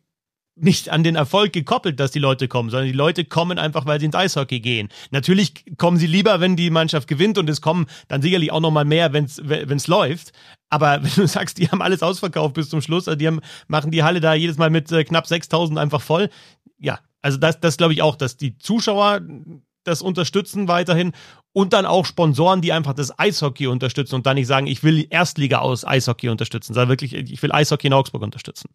nicht an den Erfolg gekoppelt, dass die Leute kommen, sondern die Leute kommen einfach, weil sie ins Eishockey gehen. Natürlich kommen sie lieber, wenn die Mannschaft gewinnt und es kommen dann sicherlich auch nochmal mehr, wenn es läuft. Aber wenn du sagst, die haben alles ausverkauft bis zum Schluss, also die haben, machen die Halle da jedes Mal mit äh, knapp 6000 einfach voll. Ja, also das, das glaube ich auch, dass die Zuschauer das unterstützen weiterhin und dann auch Sponsoren, die einfach das Eishockey unterstützen und dann nicht sagen, ich will Erstliga aus Eishockey unterstützen, sondern wirklich, ich will Eishockey in Augsburg unterstützen.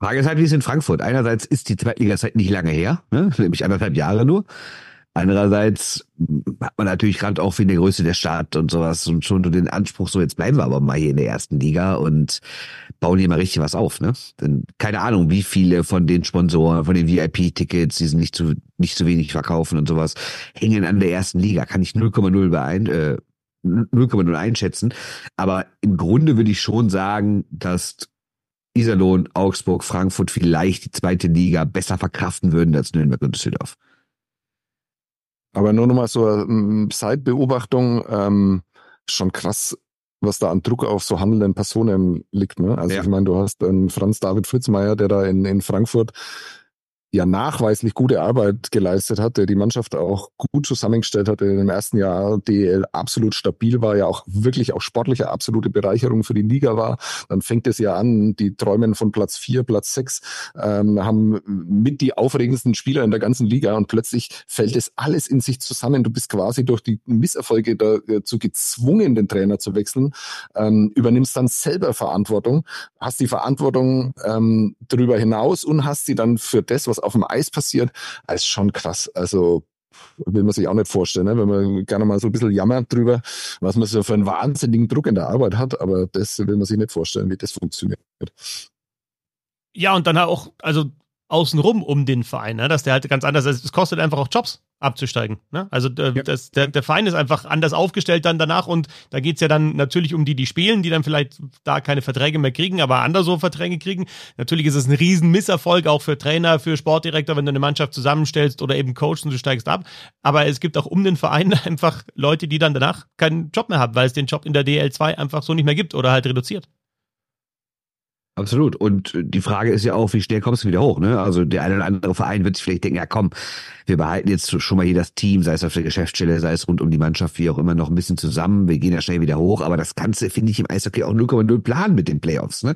Frage ist halt, wie es in Frankfurt. Einerseits ist die Zweitliga-Zeit nicht lange her, ne? nämlich anderthalb Jahre nur. Andererseits hat man natürlich gerade auch wegen der Größe der Stadt und sowas und schon den Anspruch, so jetzt bleiben wir aber mal hier in der ersten Liga und bauen hier mal richtig was auf, ne? Denn keine Ahnung, wie viele von den Sponsoren, von den VIP-Tickets, die sind nicht zu, nicht zu wenig verkaufen und sowas, hängen an der ersten Liga. Kann ich 0,0 beein, äh, 0,0 einschätzen. Aber im Grunde würde ich schon sagen, dass Iserlohn, Augsburg, Frankfurt vielleicht die zweite Liga besser verkraften würden als Nürnberg und Düsseldorf. Aber nur nochmal so eine ähm, Zeitbeobachtung, ähm, schon krass, was da an Druck auf so handelnden Personen liegt. Ne? Also ja. ich meine, du hast einen Franz David Fritzmeier, der da in, in Frankfurt ja nachweislich gute Arbeit geleistet hat, der die Mannschaft auch gut zusammengestellt hatte im ersten Jahr, DL absolut stabil war, ja auch wirklich auch sportliche absolute Bereicherung für die Liga war. Dann fängt es ja an, die träumen von Platz vier, Platz sechs, ähm, haben mit die aufregendsten Spieler in der ganzen Liga und plötzlich fällt es alles in sich zusammen. Du bist quasi durch die Misserfolge dazu gezwungen, den Trainer zu wechseln, ähm, übernimmst dann selber Verantwortung, hast die Verantwortung ähm, darüber hinaus und hast sie dann für das, was auf dem Eis passiert, ist schon krass. Also will man sich auch nicht vorstellen, ne? wenn man gerne mal so ein bisschen jammert drüber, was man so für einen wahnsinnigen Druck in der Arbeit hat, aber das will man sich nicht vorstellen, wie das funktioniert. Ja, und dann auch, also außenrum um den Verein, ne? dass der halt ganz anders ist. Es kostet einfach auch Jobs abzusteigen. Ne? Also äh, ja. das, der, der Verein ist einfach anders aufgestellt dann danach und da geht's ja dann natürlich um die, die spielen, die dann vielleicht da keine Verträge mehr kriegen, aber anders so Verträge kriegen. Natürlich ist es ein riesen Misserfolg auch für Trainer, für Sportdirektor, wenn du eine Mannschaft zusammenstellst oder eben coachst und du steigst ab. Aber es gibt auch um den Verein einfach Leute, die dann danach keinen Job mehr haben, weil es den Job in der DL2 einfach so nicht mehr gibt oder halt reduziert. Absolut. Und die Frage ist ja auch, wie schnell kommst du wieder hoch? Ne? Also der eine oder andere Verein wird sich vielleicht denken, ja komm, wir behalten jetzt schon mal hier das Team, sei es auf der Geschäftsstelle, sei es rund um die Mannschaft, wie auch immer, noch ein bisschen zusammen. Wir gehen ja schnell wieder hoch. Aber das Ganze finde ich im Eishockey auch 0,0 planen mit den Playoffs. Ne?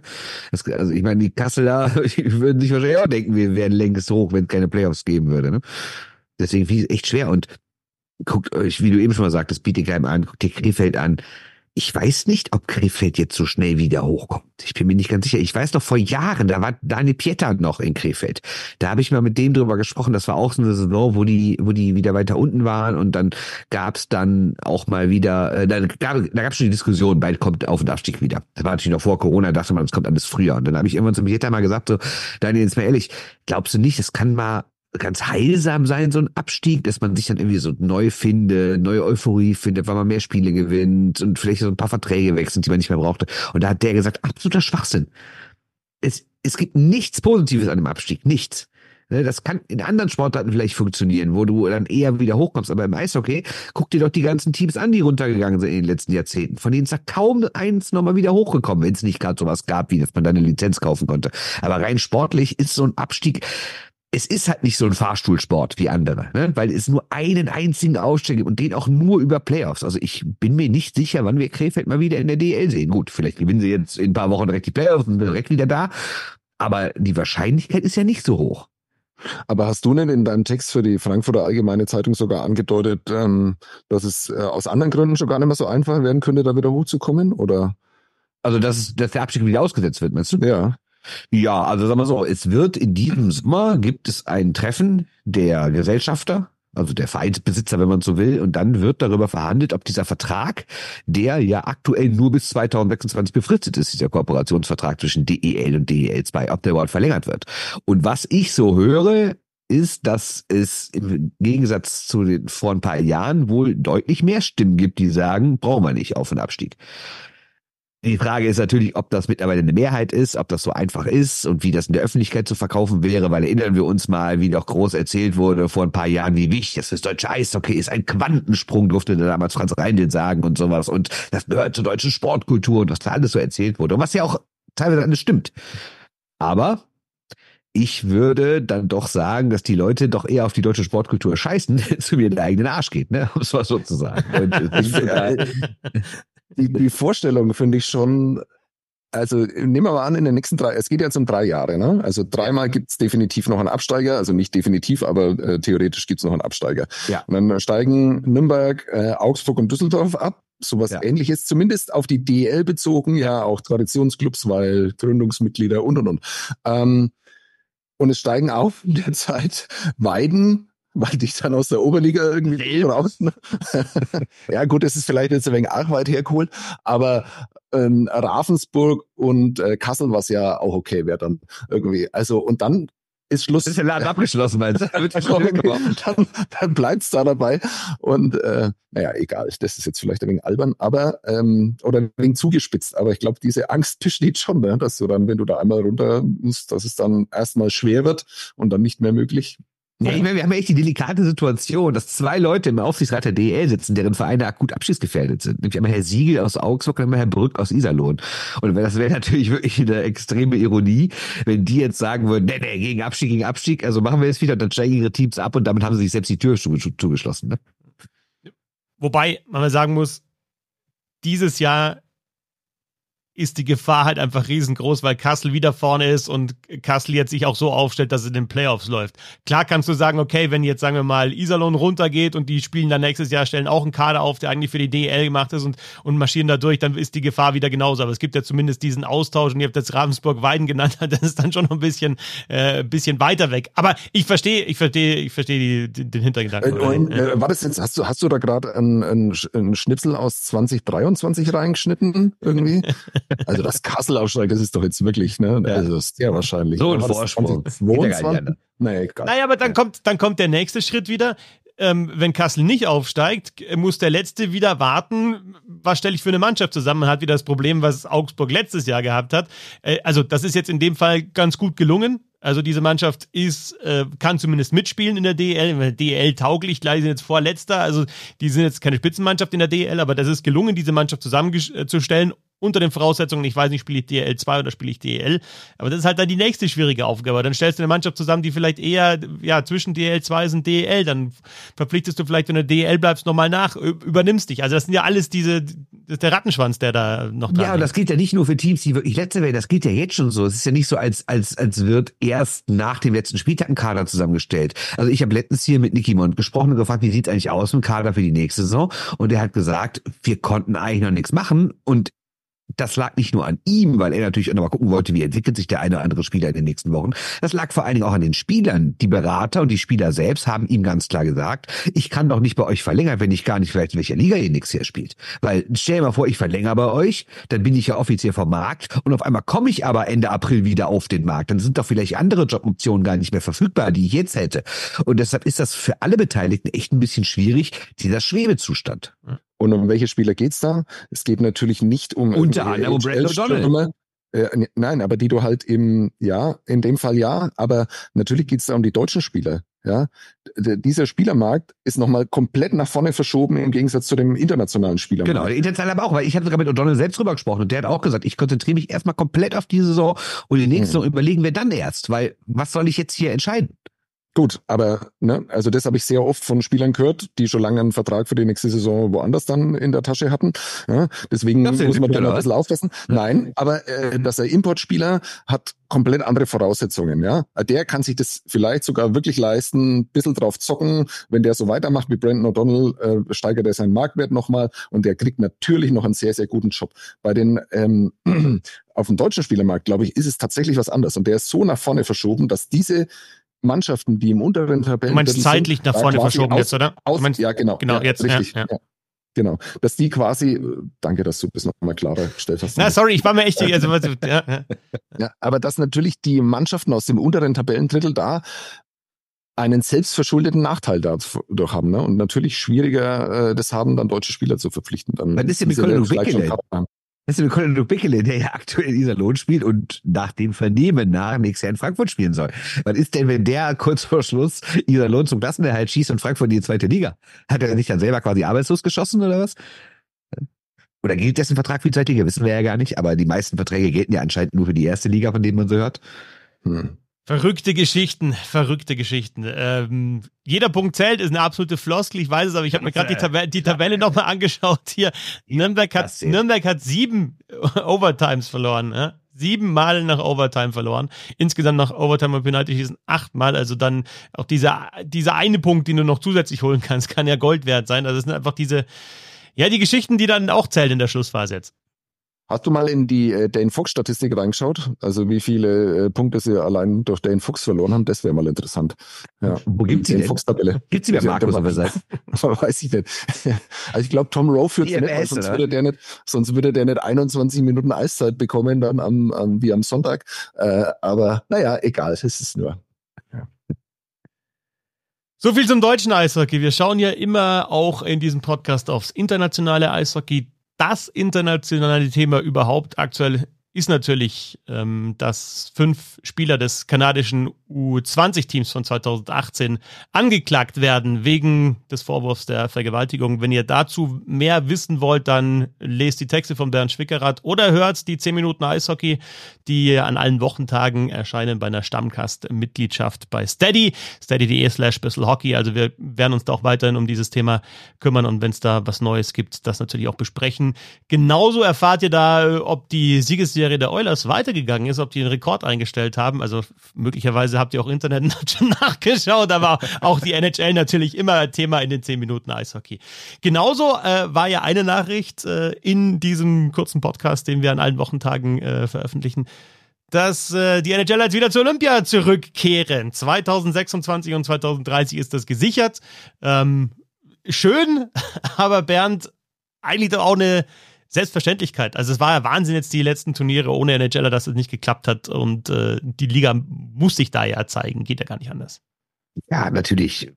Das, also ich meine, die Kasseler die würden sich wahrscheinlich auch denken, wir wären längst hoch, wenn es keine Playoffs geben würde. Ne? Deswegen finde ich es echt schwer. Und guckt euch, wie du eben schon mal sagtest, Bietigheim an, guckt dir Krefeld an ich weiß nicht, ob Krefeld jetzt so schnell wieder hochkommt. Ich bin mir nicht ganz sicher. Ich weiß noch vor Jahren, da war Daniel Pieter noch in Krefeld. Da habe ich mal mit dem drüber gesprochen. Das war auch so eine Saison, wo die, wo die wieder weiter unten waren und dann gab es dann auch mal wieder, äh, da, da gab es schon die Diskussion, bald kommt Auf- und Abstieg wieder. Das war natürlich noch vor Corona, dachte man, es kommt alles früher. Und dann habe ich irgendwann zu Pieter mal gesagt, so, Daniel, jetzt mal ehrlich, glaubst du nicht, es kann mal ganz heilsam sein, so ein Abstieg, dass man sich dann irgendwie so neu findet, neue Euphorie findet, weil man mehr Spiele gewinnt und vielleicht so ein paar Verträge wechselt, die man nicht mehr brauchte. Und da hat der gesagt, absoluter Schwachsinn. Es, es gibt nichts Positives an dem Abstieg, nichts. Ne, das kann in anderen Sportarten vielleicht funktionieren, wo du dann eher wieder hochkommst. Aber im Eishockey, guck dir doch die ganzen Teams an, die runtergegangen sind in den letzten Jahrzehnten. Von denen ist da kaum eins nochmal wieder hochgekommen, wenn es nicht gerade sowas gab, wie dass man da eine Lizenz kaufen konnte. Aber rein sportlich ist so ein Abstieg, es ist halt nicht so ein Fahrstuhlsport wie andere, ne? weil es nur einen einzigen Ausstieg gibt und den auch nur über Playoffs. Also ich bin mir nicht sicher, wann wir Krefeld mal wieder in der DL sehen. Gut, vielleicht gewinnen sie jetzt in ein paar Wochen direkt die Playoffs und sind direkt wieder da. Aber die Wahrscheinlichkeit ist ja nicht so hoch. Aber hast du denn in deinem Text für die Frankfurter Allgemeine Zeitung sogar angedeutet, ähm, dass es äh, aus anderen Gründen schon gar nicht mehr so einfach werden könnte, da wieder hochzukommen? Oder? Also, dass, dass der Abstieg wieder ausgesetzt wird, meinst du? Ja. Ja, also sagen wir so, es wird in diesem Sommer gibt es ein Treffen der Gesellschafter, also der Vereinsbesitzer, wenn man so will, und dann wird darüber verhandelt, ob dieser Vertrag, der ja aktuell nur bis 2026 befristet ist, dieser Kooperationsvertrag zwischen DEL und DEL2, ob der überhaupt verlängert wird. Und was ich so höre, ist, dass es im Gegensatz zu den vor ein paar Jahren wohl deutlich mehr Stimmen gibt, die sagen, brauchen wir nicht Auf- und Abstieg. Die Frage ist natürlich, ob das mittlerweile eine Mehrheit ist, ob das so einfach ist und wie das in der Öffentlichkeit zu verkaufen wäre, weil erinnern wir uns mal, wie doch groß erzählt wurde vor ein paar Jahren, wie wichtig das fürs deutsche Eishockey ist. Ein Quantensprung durfte damals Franz Reindl sagen und sowas und das gehört zur deutschen Sportkultur und was da alles so erzählt wurde und was ja auch teilweise alles stimmt. Aber ich würde dann doch sagen, dass die Leute doch eher auf die deutsche Sportkultur scheißen, zu mir in den eigenen Arsch geht, ne? Um es mal so zu sagen. Und die, die Vorstellung finde ich schon, also nehmen wir mal an, in den nächsten drei, es geht jetzt um drei Jahre, ne? Also dreimal gibt's definitiv noch einen Absteiger, also nicht definitiv, aber äh, theoretisch gibt's noch einen Absteiger. Ja. Und dann steigen Nürnberg, äh, Augsburg und Düsseldorf ab. Sowas Ja. ähnliches, zumindest auf die DL bezogen, ja, auch Traditionsclubs, weil Gründungsmitglieder und und und. Ähm, und es steigen auf in der Zeit Weiden, weil dich dann aus der Oberliga irgendwie raus. ja, gut, das ist vielleicht jetzt ein wenig arg weit hergeholt, aber ähm, Ravensburg und äh, Kassel, was ja auch okay wäre dann irgendwie. Also, und dann ist Schluss. ist der Laden abgeschlossen, meinst du? Dann, dann bleibt's da dabei. Und äh, naja, egal, das ist jetzt vielleicht ein wenig albern, aber ähm, oder ein wenig zugespitzt. Aber ich glaube, diese Angst besteht schon, ne? dass du dann, wenn du da einmal runter musst, dass es dann erstmal schwer wird und dann nicht mehr möglich. Ja, ich meine, wir haben ja echt die delikate Situation, dass zwei Leute im Aufsichtsrat der DL sitzen, deren Vereine akut abschiedsgefährdet sind. Nämlich einmal Herr Siegel aus Augsburg und einmal Herr Brück aus Iserlohn. Und das wäre natürlich wirklich eine extreme Ironie, wenn die jetzt sagen würden, nee, nee, gegen Abstieg, gegen Abstieg, also machen wir jetzt wieder, und dann steigen ihre Teams ab und damit haben sie sich selbst die Tür zuge- zugeschlossen. Ne? Wobei man mal sagen muss, dieses Jahr ist die Gefahr halt einfach riesengroß, weil Kassel wieder vorne ist und Kassel jetzt sich auch so aufstellt, dass es in den Playoffs läuft. Klar kannst du sagen, okay, wenn jetzt sagen wir mal Iserlohn runtergeht und die spielen dann nächstes Jahr, stellen auch einen Kader auf, der eigentlich für die DL gemacht ist und, und marschieren da durch, dann ist die Gefahr wieder genauso. Aber es gibt ja zumindest diesen Austausch und ihr habt jetzt Ravensburg-Weiden genannt, das ist dann schon noch ein bisschen, äh, bisschen weiter weg. Aber ich verstehe, ich verstehe, ich verstehe die, den Hintergedanken. Äh, und, äh, war das jetzt, hast du, hast du da gerade einen, einen Schnipsel aus 2023 reingeschnitten irgendwie? Also das Kassel aufsteigt, das ist doch jetzt wirklich, ne? Ja. Also das ist sehr wahrscheinlich. So ein Vorsprung. 2022? Nee, egal. Naja, aber dann kommt, dann kommt der nächste Schritt wieder. Ähm, wenn Kassel nicht aufsteigt, äh, muss der Letzte wieder warten, was stelle ich für eine Mannschaft zusammen. Man hat wieder das Problem, was Augsburg letztes Jahr gehabt hat. Äh, also das ist jetzt in dem Fall ganz gut gelungen. Also diese Mannschaft ist, äh, kann zumindest mitspielen in der DL. DL tauglich, gleich sind jetzt Vorletzter. Also die sind jetzt keine Spitzenmannschaft in der DL, aber das ist gelungen, diese Mannschaft zusammenzustellen unter den Voraussetzungen, ich weiß nicht, spiele ich DL 2 oder spiele ich DL. Aber das ist halt dann die nächste schwierige Aufgabe. Dann stellst du eine Mannschaft zusammen, die vielleicht eher ja, zwischen DL 2 ist und DL. Dann verpflichtest du vielleicht, wenn du DL bleibst, nochmal nach, übernimmst dich. Also das sind ja alles diese, das ist der Rattenschwanz, der da noch dran Ja, und das geht ja nicht nur für Teams, die wirklich letzte werden, das geht ja jetzt schon so. Es ist ja nicht so, als, als, als wird erst nach dem letzten Spieltag ein Kader zusammengestellt. Also ich habe letztens hier mit Nicky Mond gesprochen und gefragt, wie sieht eigentlich aus im Kader für die nächste Saison? Und er hat gesagt, wir konnten eigentlich noch nichts machen und das lag nicht nur an ihm, weil er natürlich auch noch mal gucken wollte, wie entwickelt sich der eine oder andere Spieler in den nächsten Wochen. Das lag vor allen Dingen auch an den Spielern. Die Berater und die Spieler selbst haben ihm ganz klar gesagt, ich kann doch nicht bei euch verlängern, wenn ich gar nicht vielleicht in welcher Liga ihr nichts her spielt. Weil stell dir mal vor, ich verlängere bei euch, dann bin ich ja offiziell vom Markt und auf einmal komme ich aber Ende April wieder auf den Markt. Dann sind doch vielleicht andere Joboptionen gar nicht mehr verfügbar, die ich jetzt hätte. Und deshalb ist das für alle Beteiligten echt ein bisschen schwierig, dieser Schwebezustand. Und um welche Spieler geht's da? Es geht natürlich nicht um unter anderem um Brandon O'Donnell. Äh, nein, aber die du halt im, ja, in dem Fall ja, aber natürlich geht's da um die deutschen Spieler. Ja, D dieser Spielermarkt ist nochmal komplett nach vorne verschoben im Gegensatz zu dem internationalen Spielermarkt. Genau, der internationale aber auch, weil ich habe sogar mit O'Donnell selbst drüber gesprochen und der hat auch gesagt, ich konzentriere mich erstmal komplett auf die Saison und die nächste hm. überlegen wir dann erst, weil was soll ich jetzt hier entscheiden? Gut, aber ne, also das habe ich sehr oft von Spielern gehört, die schon lange einen Vertrag für die nächste Saison woanders dann in der Tasche hatten. Ja, deswegen muss man da ein bisschen aufpassen. Ja. Nein, aber äh, dass er Importspieler hat komplett andere Voraussetzungen. Ja, der kann sich das vielleicht sogar wirklich leisten, ein bisschen drauf zocken. Wenn der so weitermacht wie Brandon O'Donnell, äh, steigert er seinen Marktwert nochmal und der kriegt natürlich noch einen sehr sehr guten Job. Bei den ähm, auf dem deutschen Spielermarkt, glaube ich, ist es tatsächlich was anderes und der ist so nach vorne verschoben, dass diese Mannschaften, die im unteren Tabellen. Du meinst zeitlich nach vorne verschoben aus, jetzt, oder? Aus, meinst, ja, genau. Genau, ja, jetzt. Richtig. Ja, ja. Genau. Dass die quasi, danke, dass du das nochmal klarer gestellt hast. Na, sorry, ich war mir echt, also, ja, ja. ja, aber dass natürlich die Mannschaften aus dem unteren Tabellendrittel da einen selbstverschuldeten Nachteil dadurch haben. Ne? Und natürlich schwieriger äh, das haben, dann deutsche Spieler zu verpflichten. Dann, dann ist ja mit Colin Wickele. Das ist mit Colin Bickele, der ja aktuell in Lohn spielt und nach dem Vernehmen nach nächstes Jahr in Frankfurt spielen soll. Was ist denn, wenn der kurz vor Schluss Lohn zum Klassenerhalt schießt und Frankfurt in die zweite Liga? Hat er sich dann selber quasi arbeitslos geschossen oder was? Oder gilt dessen Vertrag für die zweite Liga? Wissen wir ja gar nicht, aber die meisten Verträge gelten ja anscheinend nur für die erste Liga, von denen man so hört. Hm. Verrückte Geschichten, verrückte Geschichten. Ähm, jeder Punkt zählt, ist eine absolute Floskel, ich weiß es, aber ich habe mir gerade die, Tab die Tabelle nochmal angeschaut hier. Nürnberg hat, Nürnberg hat sieben Overtimes verloren. Ja? Sieben Mal nach Overtime verloren. Insgesamt nach Overtime und Penalty schießen achtmal. Also dann auch dieser, dieser eine Punkt, den du noch zusätzlich holen kannst, kann ja Gold wert sein. Also es sind einfach diese, ja, die Geschichten, die dann auch zählen in der Schlussphase jetzt. Hast du mal in die äh, Dane Fox Statistik reingeschaut? Also wie viele äh, Punkte sie allein durch Dane Fox verloren haben? Das wäre mal interessant. Ja. Wo gibt's die Fox Tabelle? Gibt's die bei Markus auf der Seite? Weiß ich nicht. Also ich glaube, Tom Rowe führt nicht, sonst würde der nicht, sonst würde der nicht 21 Minuten Eiszeit bekommen dann am, am wie am Sonntag. Äh, aber naja, egal, es ist nur. Ja. So viel zum deutschen Eishockey. Wir schauen ja immer auch in diesem Podcast aufs internationale Eishockey das internationale Thema überhaupt aktuell ist natürlich, ähm, dass fünf Spieler des kanadischen U20-Teams von 2018 angeklagt werden wegen des Vorwurfs der Vergewaltigung. Wenn ihr dazu mehr wissen wollt, dann lest die Texte von Bernd Schwickerath oder hört die 10 Minuten Eishockey, die an allen Wochentagen erscheinen bei einer Stammcast-Mitgliedschaft bei Steady, steady.de slash Hockey. Also wir werden uns da auch weiterhin um dieses Thema kümmern und wenn es da was Neues gibt, das natürlich auch besprechen. Genauso erfahrt ihr da, ob die Siegesserie Serie der Oilers weitergegangen ist, ob die einen Rekord eingestellt haben. Also möglicherweise habt ihr auch Internet nachgeschaut, aber auch die NHL natürlich immer Thema in den 10 Minuten Eishockey. Genauso äh, war ja eine Nachricht äh, in diesem kurzen Podcast, den wir an allen Wochentagen äh, veröffentlichen dass äh, die NHL jetzt wieder zur Olympia zurückkehren. 2026 und 2030 ist das gesichert. Ähm, schön, aber Bernd, eigentlich doch auch eine Selbstverständlichkeit. Also es war ja Wahnsinn jetzt die letzten Turniere ohne NHLer, dass es nicht geklappt hat und äh, die Liga muss sich da ja zeigen, geht ja gar nicht anders. Ja, natürlich.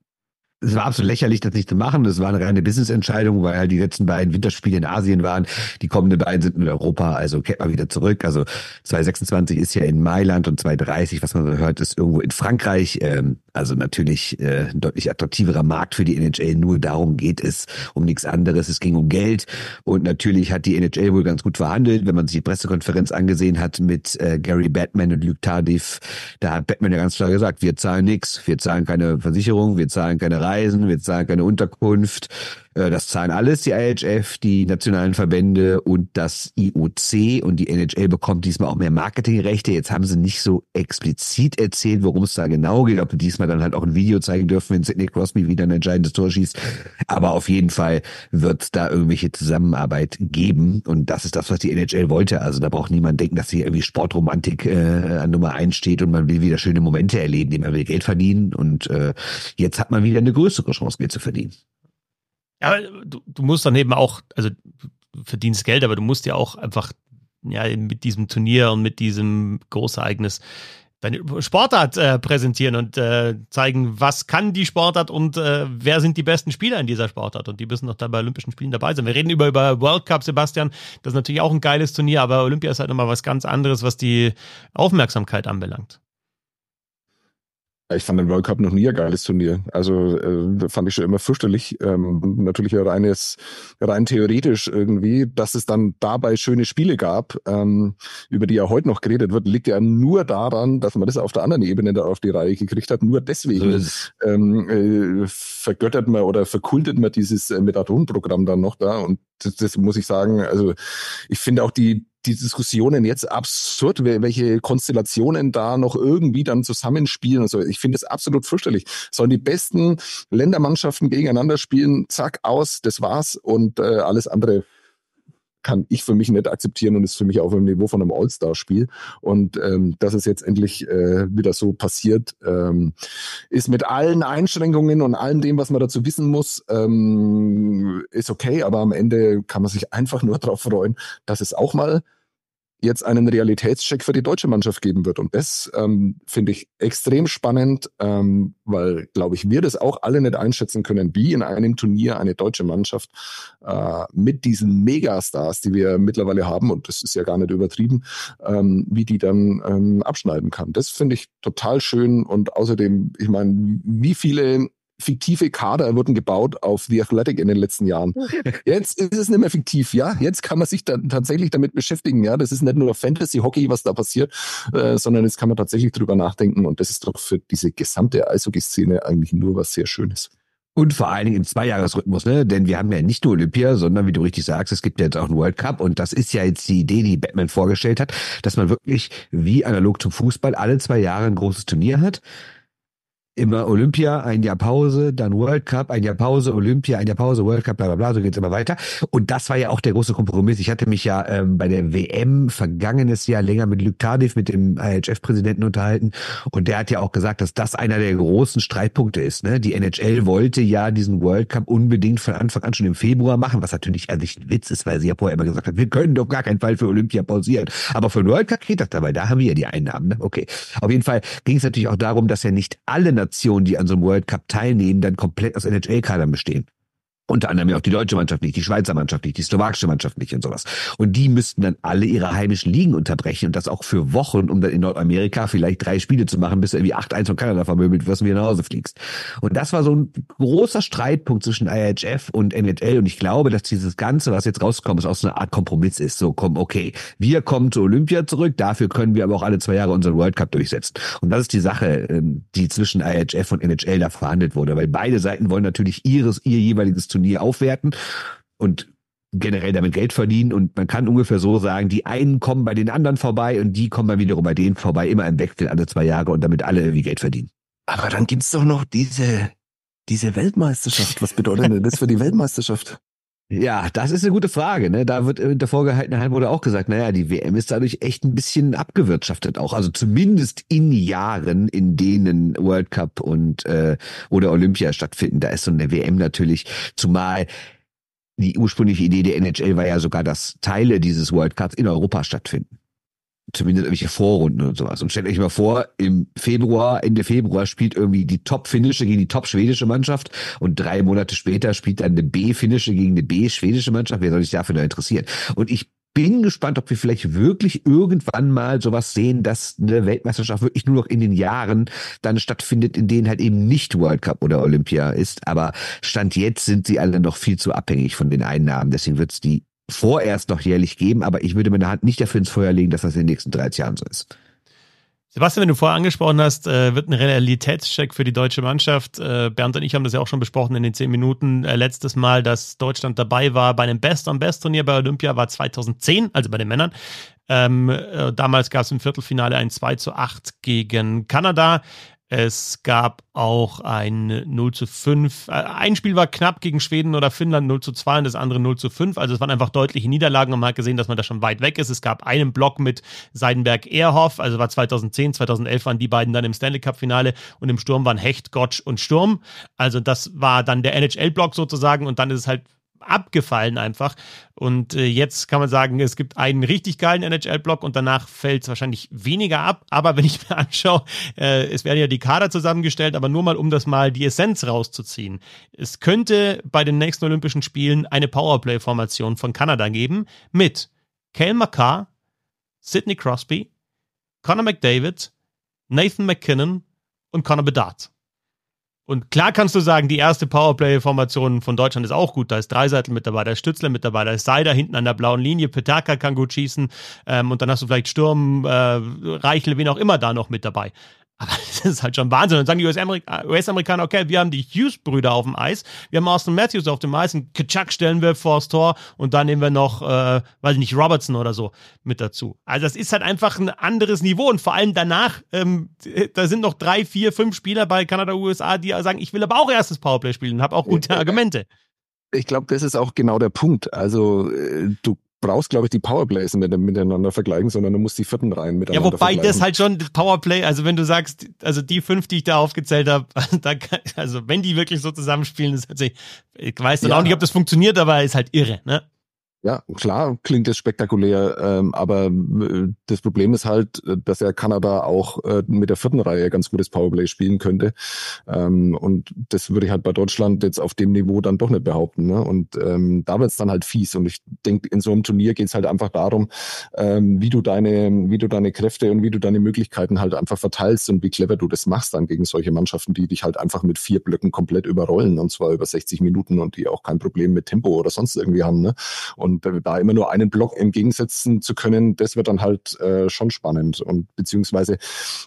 Es war absolut lächerlich, das nicht zu machen. Das war eine reine Business-Entscheidung, weil halt die letzten beiden Winterspiele in Asien waren. Die kommenden beiden sind in Europa, also kehrt mal wieder zurück. Also 2026 ist ja in Mailand und 2030, was man so hört, ist irgendwo in Frankreich. Ähm, Also natürlich äh, ein deutlich attraktiverer Markt für die NHL. Nur darum geht es, um nichts anderes. Es ging um Geld. Und natürlich hat die NHL wohl ganz gut verhandelt. Wenn man sich die Pressekonferenz angesehen hat mit äh, Gary Batman und Luke Tardif, da hat Batman ja ganz klar gesagt, wir zahlen nichts, wir zahlen keine Versicherung, wir zahlen keine Reisen, wir zahlen keine Unterkunft. Äh, das zahlen alles die IHF, die nationalen Verbände und das IOC und die NHL bekommt diesmal auch mehr Marketingrechte. Jetzt haben sie nicht so explizit erzählt, worum es da genau geht, ob sie diesmal dann halt auch ein Video zeigen dürfen, wenn Sidney Crosby wieder ein entscheidendes Tor schießt. Aber auf jeden Fall wird es da irgendwelche Zusammenarbeit geben und das ist das, was die NHL wollte. Also da braucht niemand denken, dass hier irgendwie Sportromantik äh, an Nummer eins steht und man will wieder schöne Momente erleben, man will Geld verdienen und äh, jetzt hat man wieder eine größere Chance, Geld zu verdienen. Ja, du, du musst dann eben auch, also du verdienst Geld, aber du musst ja auch einfach ja mit diesem Turnier und mit diesem Großereignis deine Sportart äh, präsentieren und äh, zeigen, was kann die Sportart und äh, wer sind die besten Spieler in dieser Sportart und die müssen noch da bei Olympischen Spielen dabei sein. Wir reden über, über World Cup, Sebastian, das ist natürlich auch ein geiles Turnier, aber Olympia ist halt nochmal was ganz anderes, was die Aufmerksamkeit anbelangt. Ich fand den World Cup noch nie ein geiles Turnier. Also äh, fand ich schon immer fürchterlich. Ähm, natürlich reines, rein theoretisch irgendwie, dass es dann dabei schöne Spiele gab, ähm, über die ja heute noch geredet wird, liegt ja nur daran, dass man das auf der anderen Ebene da auf die Reihe gekriegt hat. Nur deswegen so ähm, äh, vergöttert man oder verkultet man dieses äh, Methadon-Programm dann noch da. Und das, das muss ich sagen, also ich finde auch die die Diskussionen jetzt absurd, welche Konstellationen da noch irgendwie dann zusammenspielen. Also ich finde es absolut fürchterlich. Sollen die besten Ländermannschaften gegeneinander spielen, zack, aus, das war's und äh, alles andere kann ich für mich nicht akzeptieren und ist für mich auf dem Niveau von einem All-Star-Spiel. Und ähm, dass es jetzt endlich äh, wieder so passiert, ähm, ist mit allen Einschränkungen und allem dem, was man dazu wissen muss, ähm, ist okay. Aber am Ende kann man sich einfach nur darauf freuen, dass es auch mal jetzt einen Realitätscheck für die deutsche Mannschaft geben wird. Und das ähm, finde ich extrem spannend, ähm, weil, glaube ich, wir das auch alle nicht einschätzen können, wie in einem Turnier eine deutsche Mannschaft äh, mit diesen Megastars, die wir mittlerweile haben, und das ist ja gar nicht übertrieben, ähm, wie die dann ähm, abschneiden kann. Das finde ich total schön. Und außerdem, ich meine, wie viele fiktive Kader wurden gebaut auf The Athletic in den letzten Jahren. Jetzt ist es nicht mehr fiktiv, ja. Jetzt kann man sich dann tatsächlich damit beschäftigen, ja. Das ist nicht nur Fantasy-Hockey, was da passiert, äh, sondern jetzt kann man tatsächlich drüber nachdenken und das ist doch für diese gesamte Eishockey-Szene eigentlich nur was sehr Schönes. Und vor allen Dingen im Zweijahresrhythmus, ne? Denn wir haben ja nicht nur Olympia, sondern wie du richtig sagst, es gibt ja jetzt auch einen World Cup und das ist ja jetzt die Idee, die Batman vorgestellt hat, dass man wirklich wie analog zum Fußball alle zwei Jahre ein großes Turnier hat immer Olympia, ein Jahr Pause, dann World Cup, ein Jahr Pause, Olympia, ein Jahr Pause, World Cup, bla bla bla, so geht's immer weiter. Und das war ja auch der große Kompromiss. Ich hatte mich ja ähm, bei der WM vergangenes Jahr länger mit Luc Tardif, mit dem IHF-Präsidenten unterhalten und der hat ja auch gesagt, dass das einer der großen Streitpunkte ist. Ne? Die NHL wollte ja diesen World Cup unbedingt von Anfang an schon im Februar machen, was natürlich an sich ein Witz ist, weil sie ja vorher immer gesagt hat, wir können doch gar keinen Fall für Olympia pausieren. Aber für den World Cup geht das dabei, da haben wir ja die Einnahmen. Ne? Okay. Auf jeden Fall ging es natürlich auch darum, dass ja nicht alle Nationen, die an so einem World Cup teilnehmen, dann komplett aus NHL-Kadern bestehen. Unter anderem auch die deutsche Mannschaft nicht, die Schweizer Mannschaft nicht, die slowakische Mannschaft nicht und sowas. Und die müssten dann alle ihre heimischen Ligen unterbrechen und das auch für Wochen, um dann in Nordamerika vielleicht drei Spiele zu machen, bis du irgendwie 8-1 von Kanada vermöbelt wirst und wieder nach Hause fliegst. Und das war so ein großer Streitpunkt zwischen IHF und NHL und ich glaube, dass dieses Ganze, was jetzt rauskommt, ist auch so eine Art Kompromiss ist. So, komm, okay, wir kommen zu Olympia zurück, dafür können wir aber auch alle zwei Jahre unseren World Cup durchsetzen. Und das ist die Sache, ähm, die zwischen IHF und NHL da verhandelt wurde, weil beide Seiten wollen natürlich ihres, ihr jeweiliges Turnier aufwerten und generell damit Geld verdienen und man kann ungefähr so sagen, die einen kommen bei den anderen vorbei und die kommen dann wiederum bei denen vorbei, immer im Wechsel alle zwei Jahre und damit alle irgendwie Geld verdienen. Aber dann gibt's doch noch diese, diese Weltmeisterschaft. Was bedeutet denn das für die Weltmeisterschaft? Ja, das ist eine gute Frage. Ne? Da wird in der vorgehaltenen Hand wurde auch gesagt, naja, die WM ist dadurch echt ein bisschen abgewirtschaftet auch. Also zumindest in Jahren, in denen World Cup und äh, oder Olympia stattfinden. Da ist so eine WM natürlich, zumal die ursprüngliche Idee der NHL war ja sogar, dass Teile dieses World Cups in Europa stattfinden zumindest irgendwelche Vorrunden und sowas. Und stellt euch mal vor, im Februar, Ende Februar spielt irgendwie die Top-Finnische gegen die Top-Schwedische Mannschaft und drei Monate später spielt dann eine B-Finnische gegen eine B-Schwedische Mannschaft. Wer soll sich dafür da interessieren? Und ich bin gespannt, ob wir vielleicht wirklich irgendwann mal sowas sehen, dass eine Weltmeisterschaft wirklich nur noch in den Jahren dann stattfindet, in denen halt eben nicht World Cup oder Olympia ist. Aber Stand jetzt sind sie alle noch viel zu abhängig von den Einnahmen. Deswegen wird es die vorerst noch jährlich geben, aber ich würde meine Hand nicht dafür ins Feuer legen, dass das in den nächsten 30 Jahren so ist. Sebastian, wenn du vorher angesprochen hast, äh, wird ein Realitätscheck für die deutsche Mannschaft. Äh, Bernd und ich haben das ja auch schon besprochen in den zehn Minuten. Äh, letztes Mal, dass Deutschland dabei war bei einem Best-on-Best-Turnier bei Olympia, war 2010, also bei den Männern. Ähm, äh, damals gab es im Viertelfinale ein 2 zu 8 gegen Kanada. Es gab auch ein 0 zu 5. Äh, ein Spiel war knapp gegen Schweden oder Finnland 0 zu 2 und das andere 0 zu 5. Also es waren einfach deutliche Niederlagen und man hat gesehen, dass man da schon weit weg ist. Es gab einen Block mit Seidenberg-Ehrhoff, also war 2010, 2011 waren die beiden dann im Stanley Cup-Finale und im Sturm waren Hecht, Gottsch und Sturm. Also das war dann der NHL-Block sozusagen und dann ist es halt abgefallen einfach. Und äh, jetzt kann man sagen, es gibt einen richtig geilen NHL-Block und danach fällt es wahrscheinlich weniger ab. Aber wenn ich mir anschaue, äh, es werden ja die Kader zusammengestellt, aber nur mal, um das mal die Essenz rauszuziehen. Es könnte bei den nächsten Olympischen Spielen eine Powerplay-Formation von Kanada geben mit Kale McCarr, Sidney Crosby, Conor McDavid, Nathan McKinnon und Conor Bedard. Und klar kannst du sagen, die erste Powerplay-Formation von Deutschland ist auch gut. Da ist Dreiseitel mit dabei, da ist Stützler mit dabei, da ist Seider hinten an der blauen Linie, Petaka kann gut schießen ähm, und dann hast du vielleicht Sturm, äh, Reichel, wen auch immer da noch mit dabei. Aber das ist halt schon Wahnsinn. Und dann sagen die US-Amerikaner, okay, wir haben die Hughes-Brüder auf dem Eis, wir haben Austin Matthews auf dem Eis, und Kitschak stellen wir vors Tor und dann nehmen wir noch, äh, weiß ich nicht, Robertson oder so mit dazu. Also das ist halt einfach ein anderes Niveau und vor allem danach, ähm, da sind noch drei, vier, fünf Spieler bei Kanada, USA, die sagen, ich will aber auch erstes Powerplay spielen und habe auch gute Argumente. Ich glaube, das ist auch genau der Punkt. Also äh, du brauchst, glaube ich, die Powerplays mit, miteinander vergleichen, sondern du musst die vierten Reihen miteinander Ja, wobei das halt schon Powerplay, also wenn du sagst, also die fünf, die ich da aufgezählt habe, also wenn die wirklich so zusammenspielen, ist also ich weiß dann ja. auch nicht, ob das funktioniert, aber ist halt irre, ne? Ja, klar klingt es spektakulär, ähm, aber äh, das Problem ist halt, äh, dass er Kanada auch äh, mit der vierten Reihe ganz gutes Powerplay spielen könnte. Ähm, und das würde ich halt bei Deutschland jetzt auf dem Niveau dann doch nicht behaupten. Ne? Und ähm, da wird es dann halt fies. Und ich denke, in so einem Turnier geht es halt einfach darum, ähm, wie du deine, wie du deine Kräfte und wie du deine Möglichkeiten halt einfach verteilst und wie clever du das machst dann gegen solche Mannschaften, die dich halt einfach mit vier Blöcken komplett überrollen und zwar über 60 Minuten und die auch kein Problem mit Tempo oder sonst irgendwie haben. Ne? Und und da immer nur einen Block entgegensetzen zu können, das wird dann halt äh, schon spannend. Und beziehungsweise